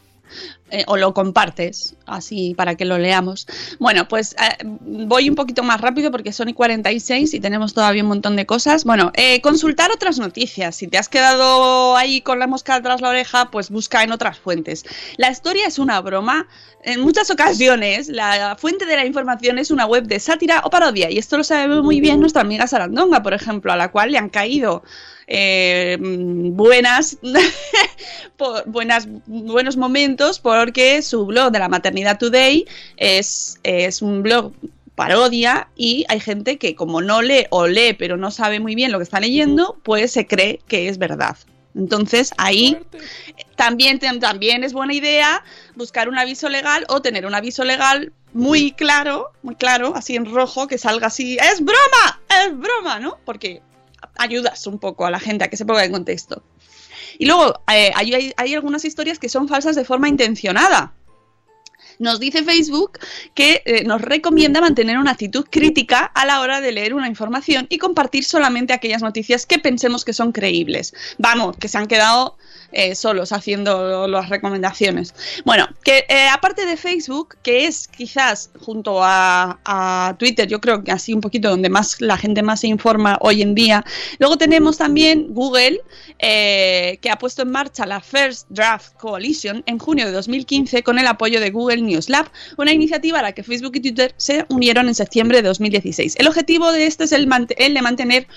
S1: Eh, o lo compartes, así para que lo leamos. Bueno, pues eh, voy un poquito más rápido porque son y 46 y tenemos todavía un montón de cosas. Bueno, eh, consultar otras noticias. Si te has quedado ahí con la mosca tras la oreja, pues busca en otras fuentes. La historia es una broma. En muchas ocasiones, la fuente de la información es una web de sátira o parodia. Y esto lo sabe muy bien nuestra amiga Sarandonga, por ejemplo, a la cual le han caído buenas, [LAUGHS] por- buenas, buenos momentos porque su blog de la Maternidad Today es, es un blog parodia y hay gente que como no lee o lee pero no sabe muy bien lo que está leyendo, pues se cree que es verdad. Entonces ahí también, también es buena idea buscar un aviso legal o tener un aviso legal muy claro, muy claro, así en rojo, que salga así, es broma, es broma, ¿no? Porque ayudas un poco a la gente a que se ponga en contexto. Y luego eh, hay, hay- algunas historias que son falsas de forma intencionada. Nos dice Facebook que eh, nos recomienda mantener una actitud crítica a la hora de leer una información y compartir solamente aquellas noticias que pensemos que son creíbles. Vamos, que se han quedado eh, solos haciendo las recomendaciones. Bueno, que eh, aparte de Facebook, que es quizás junto a, Twitter, yo creo que así un poquito donde más la gente más se informa hoy en día, luego tenemos también Google, eh, que ha puesto en marcha la First Draft Coalition en junio de 2015 con el apoyo de Google News Lab, una iniciativa a la que Facebook y Twitter se unieron en septiembre de 2016. El objetivo de esto es el de mantener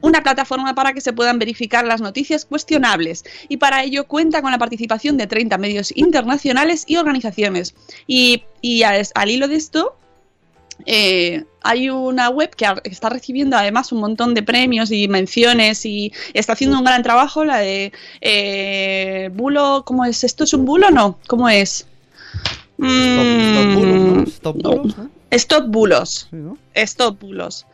S1: una plataforma para que se puedan verificar las noticias cuestionables y para ello cuenta con la participación de 30 medios internacionales y organizaciones. Y, y al, al hilo de esto, eh, hay una web que está recibiendo además un montón de premios y menciones y está haciendo un gran trabajo, la de eh, bulo, ¿cómo es? ¿Esto es un bulo o no? ¿Cómo es?
S2: Stop, stop bulos, ¿no? Stop bulos, ¿no?
S1: Stop bulos.
S2: Sí, ¿no?
S1: Stop bulos.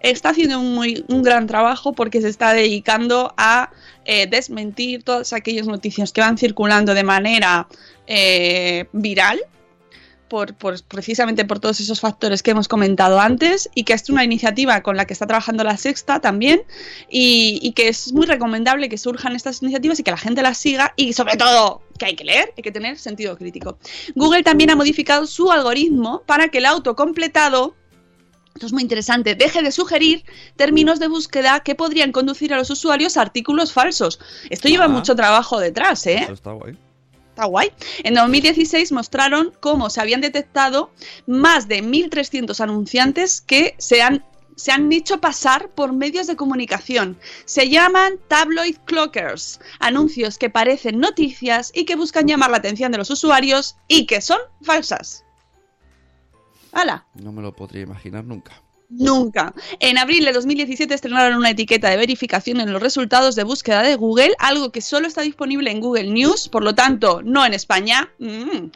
S1: Está haciendo un, muy, un gran trabajo porque se está dedicando a eh, desmentir todas aquellas noticias que van circulando de manera eh, viral, por, precisamente por todos esos factores que hemos comentado antes, y que es una iniciativa con la que está trabajando la Sexta también, y, y que es muy recomendable que surjan estas iniciativas y que la gente las siga, y sobre todo que hay que leer, hay que tener sentido crítico. Google también ha modificado su algoritmo para que el autocompletado esto es muy interesante. Deje de sugerir términos de búsqueda que podrían conducir a los usuarios a artículos falsos. Esto lleva
S2: Ah.
S1: mucho trabajo detrás, ¿eh?
S2: Eso está guay.
S1: Está guay. En 2016 mostraron cómo se habían detectado más de 1.300 anunciantes que se han, se han hecho pasar por medios de comunicación. Se llaman tabloid clockers, anuncios que parecen noticias y que buscan llamar la atención de los usuarios y que son falsas. ¡Hala!
S2: No me lo podría imaginar nunca.
S1: Nunca. En abril de 2017 estrenaron una etiqueta de verificación en los resultados de búsqueda de Google, algo que solo está disponible en Google News, por lo tanto, no en España. Mm,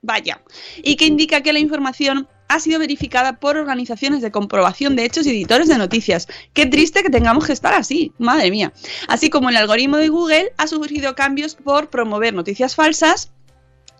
S1: vaya. Y que indica que la información ha sido verificada por organizaciones de comprobación de hechos y editores de noticias. Qué triste que tengamos que estar así, madre mía. Así como el algoritmo de Google ha sufrido cambios por promover noticias falsas,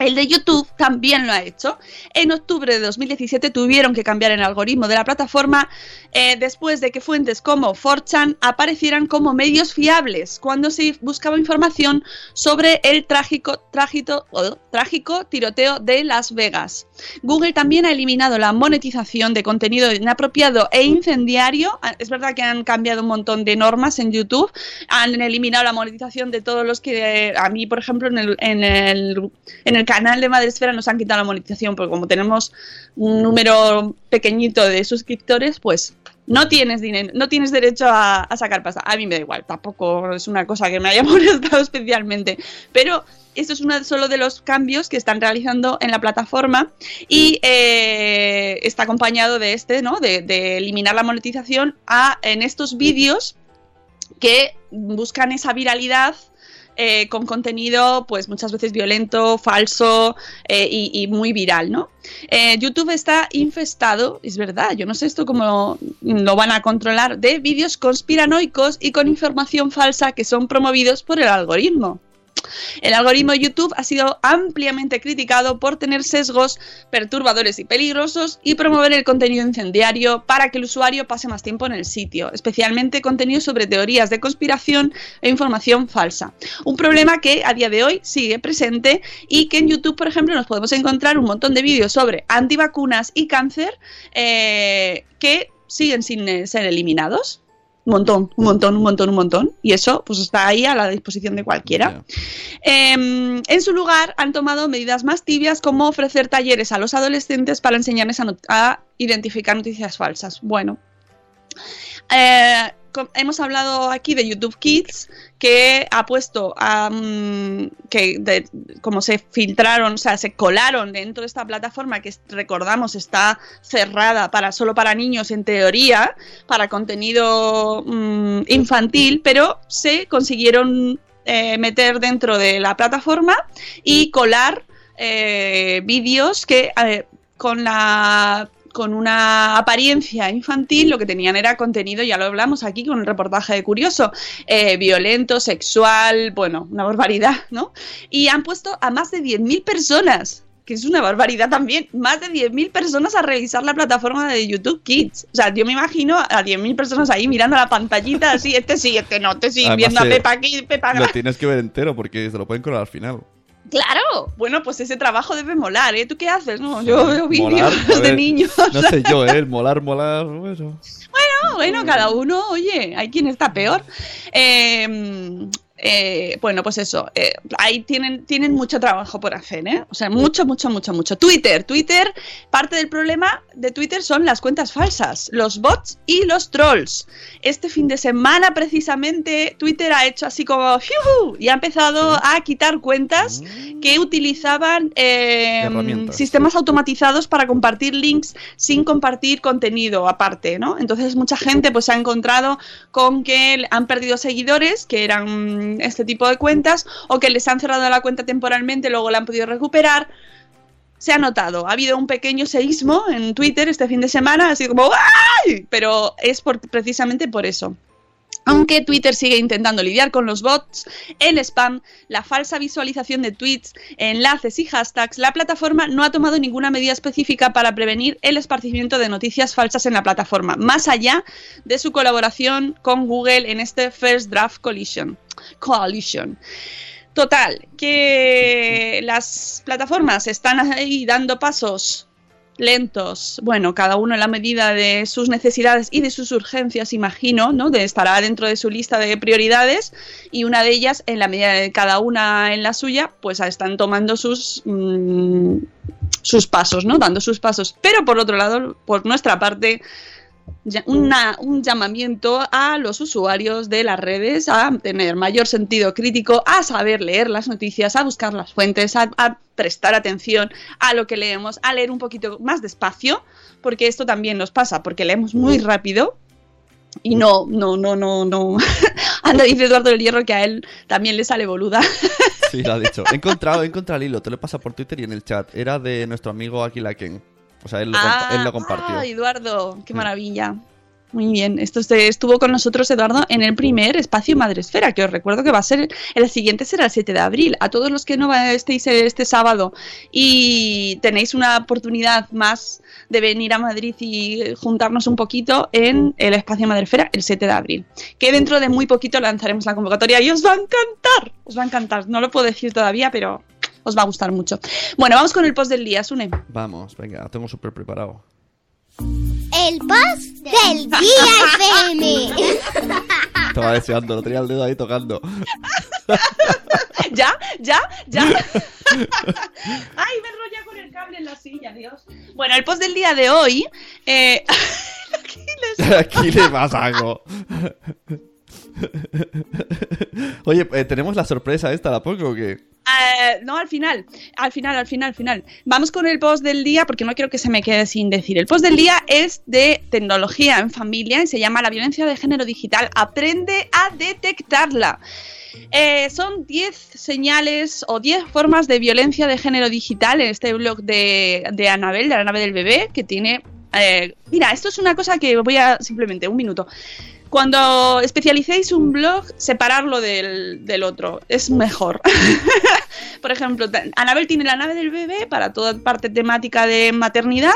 S1: el de YouTube también lo ha hecho. En octubre de 2017 tuvieron que cambiar el algoritmo de la plataforma eh, después de que fuentes como 4chan aparecieran como medios fiables cuando se buscaba información sobre el trágico, trágico, oh, trágico tiroteo de Las Vegas. Google también ha eliminado la monetización de contenido inapropiado e incendiario. Ah, Es verdad que han cambiado un montón de normas en YouTube. Han eliminado la monetización de todos los que eh, a mí, por ejemplo, en el, en el, en el canal de Madresfera nos han quitado la monetización porque como tenemos un número pequeñito de suscriptores, pues no tienes dinero, no tienes derecho a, a sacar pasta. A mí me da igual, tampoco es una cosa que me haya [LAUGHS] molestado especialmente, pero esto es uno solo de los cambios que están realizando en la plataforma y eh, está acompañado de este, ¿no? De, de eliminar la monetización a, en estos vídeos que buscan esa viralidad eh, con contenido, pues muchas veces violento, falso eh, y, y muy viral, ¿no? Eh, YouTube está infestado, es verdad, yo no sé esto cómo lo van a controlar, de vídeos conspiranoicos y con información falsa que son promovidos por el algoritmo. El algoritmo de YouTube ha sido ampliamente criticado por tener sesgos perturbadores y peligrosos y promover el contenido incendiario para que el usuario pase más tiempo en el sitio, especialmente contenido sobre teorías de conspiración e información falsa. Un problema que a día de hoy sigue presente y que en YouTube, por ejemplo, nos podemos encontrar un montón de vídeos sobre antivacunas y cáncer eh, que siguen sin eh, ser eliminados. Un montón, un montón, un montón, un montón. Y eso pues está ahí a la disposición de cualquiera. Eh, en su lugar, han tomado medidas más tibias como ofrecer talleres a los adolescentes para enseñarles a, not- a identificar noticias falsas. Bueno, eh, hemos hablado aquí de YouTube Kids, que ha puesto mm, que como se filtraron, o sea, se colaron dentro de esta plataforma que recordamos está cerrada para solo para niños en teoría, para contenido mm, infantil, pero se consiguieron eh, meter dentro de la plataforma y colar eh, vídeos que eh, con la con una apariencia infantil, lo que tenían era contenido, ya lo hablamos aquí con el reportaje de Curioso, eh, violento, sexual, bueno, una barbaridad, ¿no? Y han puesto a más de 10.000 personas, que es una barbaridad también, más de 10.000 personas a revisar la plataforma de YouTube Kids. O sea, yo me imagino a 10.000 personas ahí mirando la pantallita así, este sí, este no, este sí,
S2: Además,
S1: viendo a Pepa aquí, Pepa
S2: Lo tienes que ver entero porque se lo pueden colar al final.
S1: Claro, bueno, pues ese trabajo debe molar, ¿eh? ¿Tú qué haces? No, yo veo vídeos de niños.
S2: No sé yo, ¿eh? Molar, molar, bueno.
S1: Bueno, bueno, cada uno, oye, hay quien está peor. Eh, eh, bueno, pues eso, eh, ahí tienen, tienen mucho trabajo por hacer, ¿eh? O sea, mucho, mucho, mucho, mucho. Twitter, Twitter, parte del problema de Twitter son las cuentas falsas, los bots y los trolls. Este fin de semana, precisamente, Twitter ha hecho así como ¡fiu! y ha empezado a quitar cuentas que utilizaban eh,
S2: Herramientas.
S1: sistemas automatizados para compartir links sin compartir contenido aparte, ¿no? Entonces mucha gente pues se ha encontrado con que han perdido seguidores, que eran este tipo de cuentas, o que les han cerrado la cuenta temporalmente, luego la han podido recuperar. se ha notado. Ha habido un pequeño seísmo en Twitter este fin de semana, así como ¡ay! Pero es precisamente por eso. Aunque Twitter sigue intentando lidiar con los bots, el spam, la falsa visualización de tweets, enlaces y hashtags, la plataforma no ha tomado ninguna medida específica para prevenir el esparcimiento de noticias falsas en la plataforma, más allá de su colaboración con Google en este First Draft Coalition. Total, que las plataformas están ahí dando pasos lentos, bueno, cada uno en la medida de sus necesidades y de sus urgencias, imagino, ¿no? De estará dentro de su lista de prioridades y una de ellas, en la medida de cada una en la suya, pues están tomando sus mm, sus pasos, ¿no? Dando sus pasos. Pero por otro lado, por nuestra parte, una- un llamamiento a los usuarios de las redes a tener mayor sentido crítico, a saber leer las noticias, a buscar las fuentes, a, a prestar atención a lo que leemos, a leer un poquito más despacio, porque esto también nos pasa, porque leemos muy rápido. Y no, no, no, no, no. [LAUGHS] Anda, dice Eduardo del Hierro que a él también le sale boluda.
S2: Sí, lo ha dicho. He [LAUGHS] encontrado, he encontrado el hilo, te lo he pasado por Twitter y en el chat. Era de nuestro amigo Aquila Ken. O sea, él lo, compa- él lo compartió.
S1: ah, Eduardo, qué maravilla. Muy bien, esto estuvo con nosotros Eduardo en el primer espacio Madresfera, que os recuerdo que va a ser el siguiente será el 7 de abril. A todos los que no estéis este sábado y tenéis una oportunidad más de venir a Madrid y juntarnos un poquito en el espacio Madresfera el 7 de abril, que dentro de muy poquito lanzaremos la convocatoria y os va a encantar, os va a encantar. No lo puedo decir todavía, pero os va a gustar mucho. Bueno, vamos con el post del día, Sune.
S2: Vamos, venga, lo tengo súper preparado.
S3: El post del día FM. [LAUGHS]
S2: Estaba deseando, lo tenía el dedo ahí tocando. [LAUGHS]
S1: ¿Ya? ¿Ya? ¿Ya? [LAUGHS] Ay, me enrolla con el cable en la silla, Dios. Bueno, el post del día de hoy. Eh... Aquiles.
S2: Aquí le pasa algo. [LAUGHS] Oye, eh, ¿tenemos la sorpresa esta a poco o qué?
S1: Eh, no, al final, al final, al final, al final. Vamos con el post del día porque no quiero que se me quede sin decir. El post del día es de tecnología en familia y se llama La violencia de género digital. Aprende a detectarla. Eh, son 10 señales o 10 formas de violencia de género digital en este blog de, Anabel, de la nave del bebé, que tiene... mira, esto es una cosa que voy a simplemente un minuto. Cuando especialicéis un blog, separarlo del, del otro. Es mejor. [LAUGHS] Por ejemplo, Anabel tiene la nave del bebé para toda parte temática de maternidad,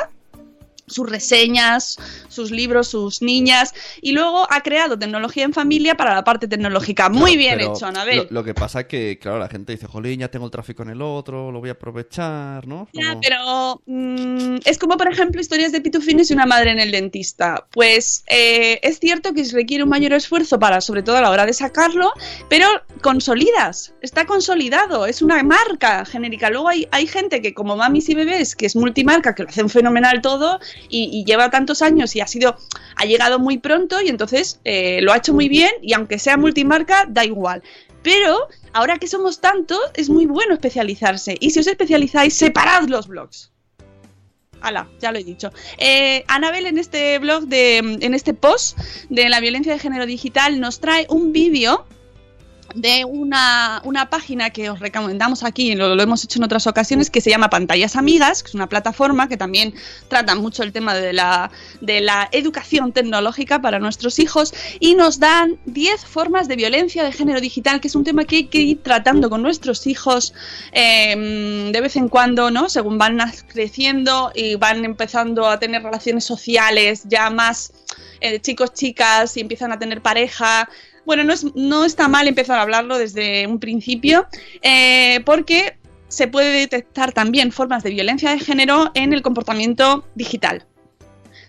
S1: sus reseñas, sus libros, sus niñas, y luego ha creado tecnología en familia para la parte tecnológica. Muy bien hecho, Anabel.
S2: Lo, lo que pasa es que, claro, la gente dice, jolín, ya tengo el tráfico en el otro, lo voy a aprovechar, ¿no?
S1: Ya, pero mm, es como, por ejemplo, historias de pitufines y una madre en el dentista. Pues eh, es cierto que se requiere un mayor esfuerzo para, sobre todo a la hora de sacarlo, pero consolidas, está consolidado, es una marca genérica. Luego hay, hay gente que, como mamis y bebés, que es multimarca, que lo hacen fenomenal todo y, lleva tantos años y ha sido, ha llegado muy pronto y entonces eh, lo ha hecho muy bien y aunque sea multimarca, da igual. Pero ahora que somos tantos, es muy bueno especializarse. Y si os especializáis, separad los blogs. Ala, ya lo he dicho. Eh, Anabel en este blog, de, en este post de la violencia de género digital, nos trae un vídeo de una, una página que os recomendamos aquí, lo, lo hemos hecho en otras ocasiones, que se llama Pantallas Amigas, que es una plataforma que también trata mucho el tema de la, de la educación tecnológica para nuestros hijos y nos dan 10 formas de violencia de género digital, que es un tema que hay que ir tratando con nuestros hijos eh, de vez en cuando, ¿no? Según van creciendo y van empezando a tener relaciones sociales ya más eh, chicos, chicas y empiezan a tener pareja. Bueno, no, es, no está mal empezar a hablarlo desde un principio, eh, porque se puede detectar también formas de violencia de género en el comportamiento digital.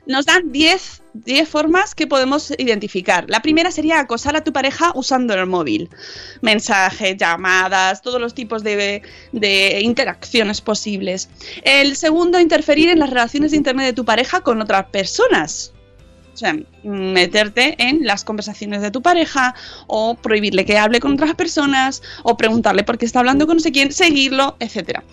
S1: Nos dan 10 10 formas que podemos identificar. La primera sería acosar a tu pareja usando el móvil. Mensajes, llamadas, todos los tipos de, de interacciones posibles. El segundo, interferir en las relaciones de internet de tu pareja con otras personas. O sea, meterte en las conversaciones de tu pareja o prohibirle que hable con otras personas o preguntarle por qué está hablando con no sé quién, seguirlo, etcétera.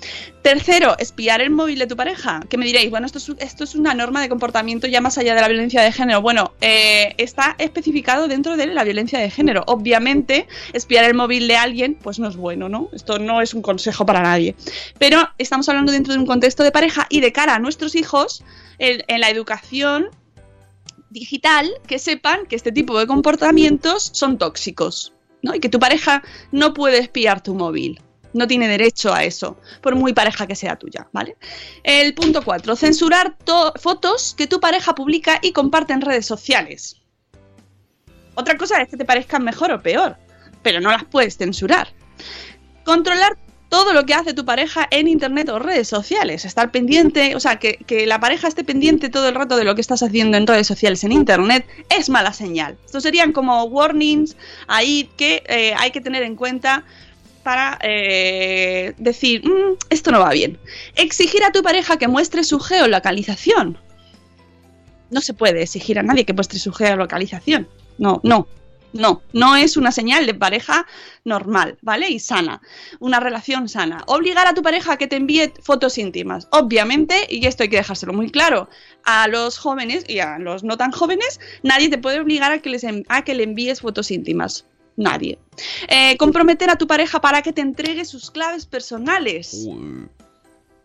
S1: Tercero, espiar el móvil de tu pareja. Que me diréis, bueno, esto es, esto es una norma de comportamiento ya más allá de la violencia de género. Bueno, eh, está especificado dentro de la violencia de género. Obviamente, espiar el móvil de alguien, pues no es bueno, ¿no? Esto no es un consejo para nadie. Pero estamos hablando dentro de un contexto de pareja y de cara a nuestros hijos, en la educación digital que sepan que este tipo de comportamientos son tóxicos, ¿no? Y que tu pareja no puede espiar tu móvil. No tiene derecho a eso, por muy pareja que sea tuya, ¿vale? El punto 4. Censurar fotos que tu pareja publica y comparte en redes sociales. Otra cosa es que te parezcan mejor o peor, pero no las puedes censurar. Controlar todo lo que hace tu pareja en internet o redes sociales. Estar pendiente, o sea, que, la pareja esté pendiente todo el rato de lo que estás haciendo en redes sociales, en internet, es mala señal. Estos serían como warnings ahí que eh, hay que tener en cuenta para eh, decir, mm, esto no va bien. Exigir a tu pareja que muestre su geolocalización. No se puede exigir a nadie que muestre su geolocalización. No, no, no, no es una señal de pareja normal, ¿vale? Y sana, una relación sana. Obligar a tu pareja a que te envíe fotos íntimas. Obviamente, y esto hay que dejárselo muy claro, a los jóvenes y a los no tan jóvenes, nadie te puede obligar a que, les, a que le envíes fotos íntimas. Nadie. Eh, comprometer a tu pareja para que te entregue sus claves personales.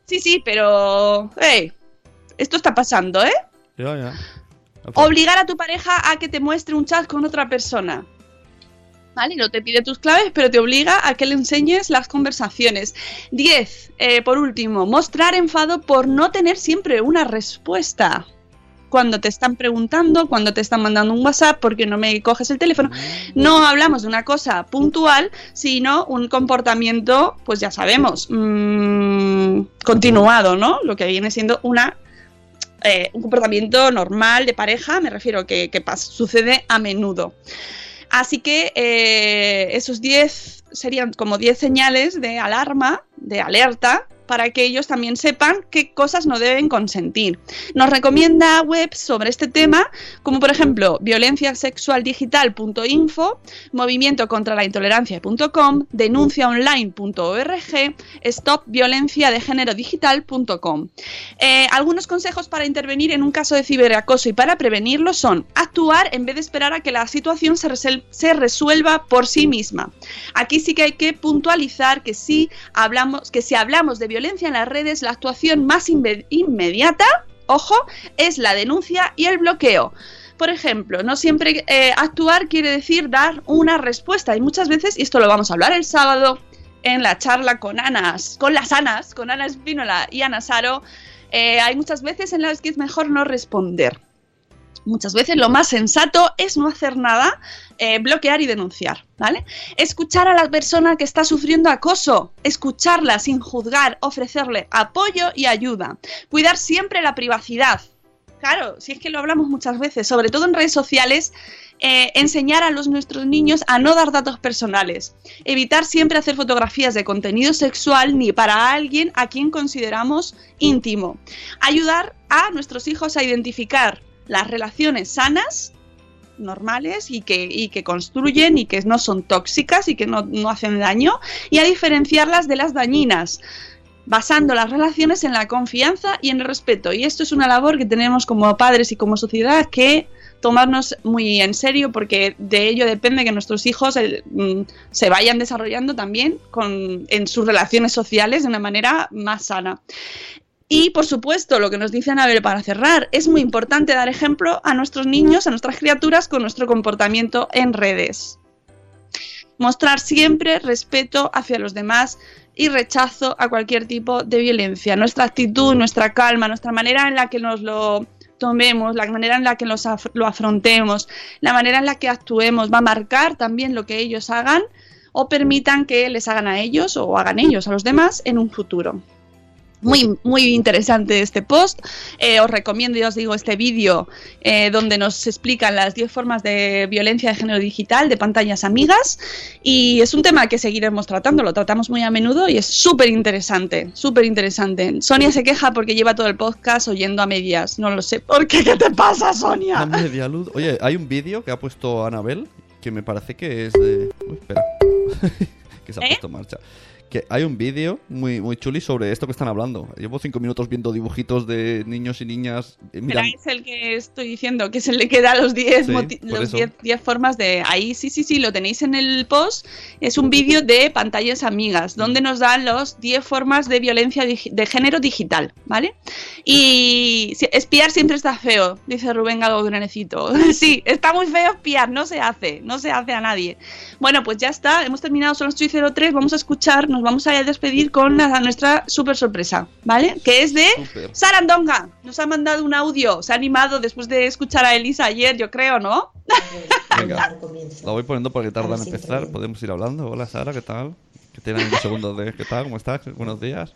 S1: Sí, sí, pero... Hey, esto está pasando, ¿eh?
S2: Ya, ya.
S1: Obligar a tu pareja a que te muestre un chat con otra persona. ¿Vale? No te pide tus claves, pero te obliga a que le enseñes las conversaciones. 10. Eh, por último, mostrar enfado por no tener siempre una respuesta. Cuando te están preguntando, cuando te están mandando un WhatsApp, porque no me coges el teléfono. No hablamos de una cosa puntual, sino un comportamiento, pues ya sabemos, mmm, continuado, ¿no? Lo que viene siendo una eh, un comportamiento normal de pareja, me refiero que, que sucede a menudo. Así que eh, esos 10 serían como 10 señales de alarma, de alerta, para que ellos también sepan qué cosas no deben consentir. Nos recomienda webs sobre este tema, como por ejemplo violenciasexualdigital.info, movimiento contra la intolerancia.com, denunciaonline.org, stopviolenciadegenerodigital.com. Eh, algunos consejos para intervenir en un caso de ciberacoso y para prevenirlo son actuar en vez de esperar a que la situación se, resuelva por sí misma. Aquí sí que hay que puntualizar que si hablamos, que si hablamos de violencia en las redes, la actuación más inmediata, ojo, es la denuncia y el bloqueo. Por ejemplo, no siempre eh, actuar quiere decir dar una respuesta y muchas veces, y esto lo vamos a hablar el sábado en la charla con Anas, con las Anas, con Ana Espínola y Ana Saro, eh, hay muchas veces en las que es mejor no responder. Muchas veces lo más sensato es no hacer nada, eh, bloquear y denunciar, ¿vale? Escuchar a la persona que está sufriendo acoso, escucharla sin juzgar, ofrecerle apoyo y ayuda, cuidar siempre la privacidad. Claro, si es que lo hablamos muchas veces, sobre todo en redes sociales, eh, enseñar a los, nuestros niños a no dar datos personales, evitar siempre hacer fotografías de contenido sexual ni para alguien a quien consideramos íntimo, ayudar a nuestros hijos a identificar las relaciones sanas, normales y que, que construyen y que no son tóxicas y que no, no hacen daño, y a diferenciarlas de las dañinas basando las relaciones en la confianza y en el respeto. Y esto es una labor que tenemos como padres y como sociedad que tomarnos muy en serio porque de ello depende que nuestros hijos eh, mm, se vayan desarrollando también con, en sus relaciones sociales de una manera más sana. Y por supuesto, lo que nos dice Anabel para cerrar, es muy importante dar ejemplo a nuestros niños, a nuestras criaturas con nuestro comportamiento en redes. Mostrar siempre respeto hacia los demás y rechazo a cualquier tipo de violencia. Nuestra actitud, nuestra calma, nuestra manera en la que nos lo tomemos, la manera en la que lo afrontemos, la manera en la que actuemos va a marcar también lo que ellos hagan o permitan que les hagan a ellos o hagan ellos a los demás en un futuro. Muy, muy interesante este post. Eh, os recomiendo, ya os digo, este vídeo eh, donde nos explican las 10 formas de violencia de género digital de pantallas amigas. Y es un tema que seguiremos tratando, lo tratamos muy a menudo y es súper interesante, súper interesante. Sonia se queja porque lleva todo el podcast oyendo a medias. No lo sé por qué. ¿Qué te pasa, Sonia?
S2: A media luz. Oye, hay un vídeo que ha puesto Anabel que me parece que es de. Uy, espera. [LAUGHS] que se ha
S1: ¿Eh?
S2: puesto en marcha. Que hay un vídeo muy, muy chuli sobre esto que están hablando. Llevo cinco minutos viendo dibujitos de niños y niñas. eh,
S1: Pero
S2: miran-
S1: es el que estoy diciendo, que se le queda los 10
S2: Sí,
S1: moti-
S2: por
S1: los. 10 10 formas de... Ahí sí, sí, sí, lo tenéis en el post. Es un vídeo de pantallas amigas,
S2: Mm.
S1: donde nos dan los 10 formas de violencia de género digital, ¿vale? Y espiar siempre está feo, dice Rubén Galgo Granecito. [LAUGHS] Sí, está muy feo espiar, no se hace, no se hace a nadie. Bueno, pues ya está, hemos terminado, son las 8 y 03, vamos a escuchar, nos vamos a despedir con la- nuestra super sorpresa, ¿vale? Que es de
S2: Súper.
S1: Sarandonga. Nos ha mandado un audio, se ha animado después de escuchar a Elisa ayer, yo creo, ¿no?
S2: Venga, la voy poniendo porque tarda en empezar. Podemos ir hablando. Hola, Sara, ¿qué tal? Que tienen unos segundos de. ¿Qué tal? ¿Cómo estás? Buenos días.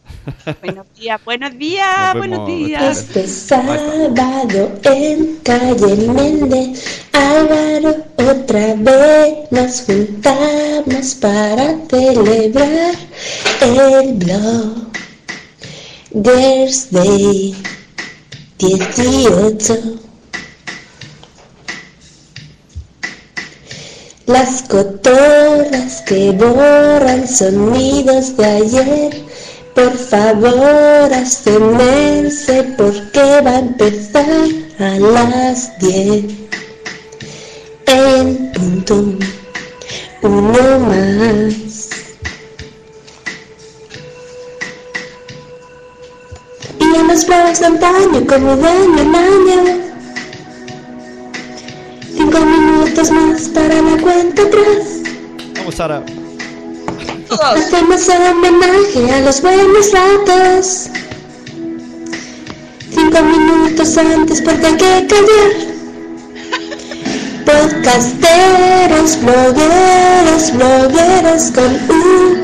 S1: Buenos días, [LAUGHS] buenos días,
S2: Nos
S1: buenos días.
S4: Este sábado en calle Méndez, Álvaro, otra vez nos juntamos para celebrar el blog Girls Day 18. Las cotorras que borran sonidos de ayer, por favor abstenerse porque va a empezar a las 10. En punto, uno más. Y en los blogs de antaño, como de en. Minutos más para la cuenta atrás.
S2: Vamos, Sara.
S4: Hacemos homenaje a los buenos ratos. Cinco minutos antes porque hay que callar. Podcasteros, blogueros, blogueros con U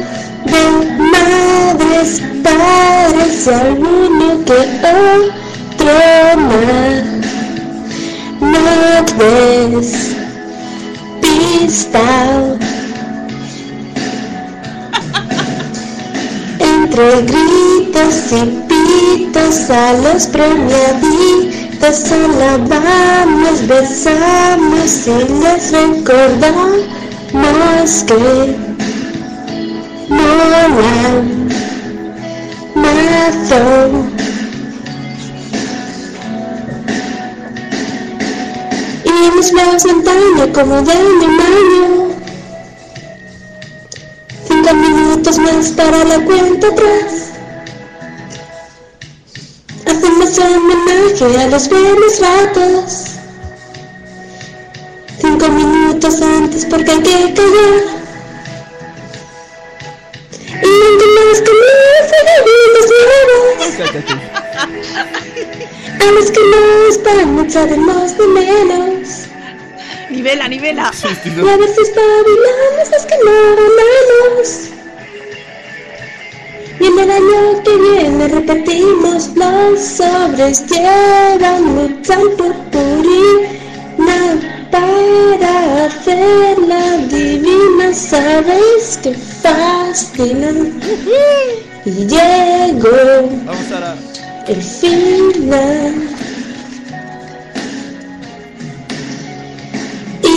S4: de madres, padres y alguno que otro más. No pistao. Entre gritos y pitos a los premiaditos alabamos, besamos y les recordamos que molan mazo. Y los blogs de antaño como de año en año Cinco minutos más para la cuenta atrás. Hacemos homenaje a los buenos ratos. Cinco minutos antes porque hay que callar. Y aunque nos comemos nuevos, a los que no están echaremos de menos.
S1: Nivela, nivela.
S4: Y a veces espabilamos los que no ganamos. Y en el año que viene repetimos los sobres llevan mucha purpurina para hacerla divina. Sabéis que fascina. Y llegó
S2: Vamos,
S4: el final.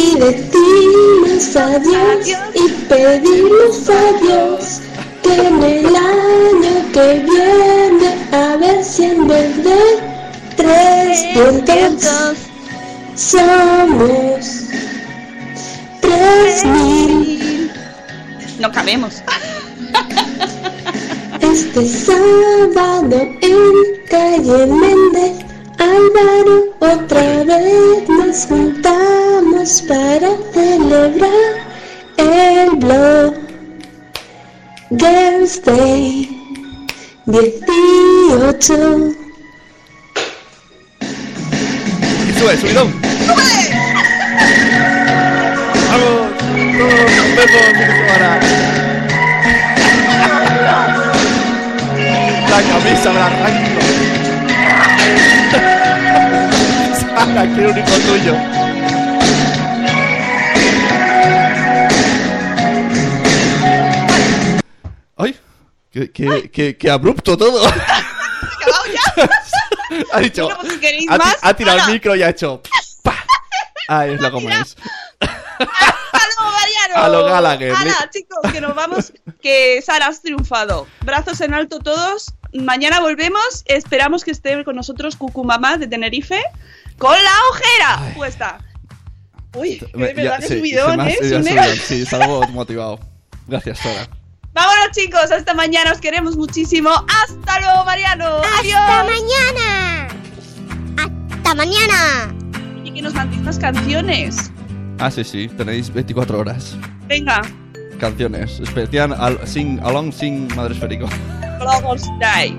S4: Y decimos adiós y pedimos a Dios que en el año que viene a ver si en vez de tres vientos somos tres mil.
S1: No cabemos.
S4: Este sábado en calle Méndez, Álvaro, otra vez nos juntamos para celebrar el blog Girls Day 18.
S2: Y sube, subidón. ¡Vamos! ¡Todos! ¡Nos vemos! ¡Fin de semana! ¡Se acabó! camisa, me la arranco. [LAUGHS] Saca, qué único tuyo. ¡Qué, qué, qué, qué abrupto todo! [LAUGHS] [LAUGHS] ha dicho.
S1: Bueno, pues si queréis
S2: ha,
S1: más,
S2: ha tirado el micro y ha hecho. ¡pa! Ahí es lo como es. A lo Gallagher.
S1: ¡Hala, chicos, que nos vamos! Que Sara has triunfado. Brazos en alto todos. Mañana volvemos. Esperamos que esté con nosotros Cucumamá de Tenerife con la ojera puesta. Uy, que de verdad
S2: sí,
S1: subidón,
S2: se me ha-
S1: ¿eh?
S2: subido. Sí, salgo motivado. Gracias, Sara.
S1: Vámonos, chicos. Hasta mañana. Os queremos muchísimo. ¡Hasta luego, Mariano! ¡Adiós!
S3: ¡Hasta mañana! ¡Hasta mañana!
S1: Y que nos mandéis más canciones.
S2: Ah, sí, sí, tenéis 24 horas.
S1: Venga.
S2: Canciones. Especial al, sing, Along Sing Madre Esférico.
S1: Vamos, Day.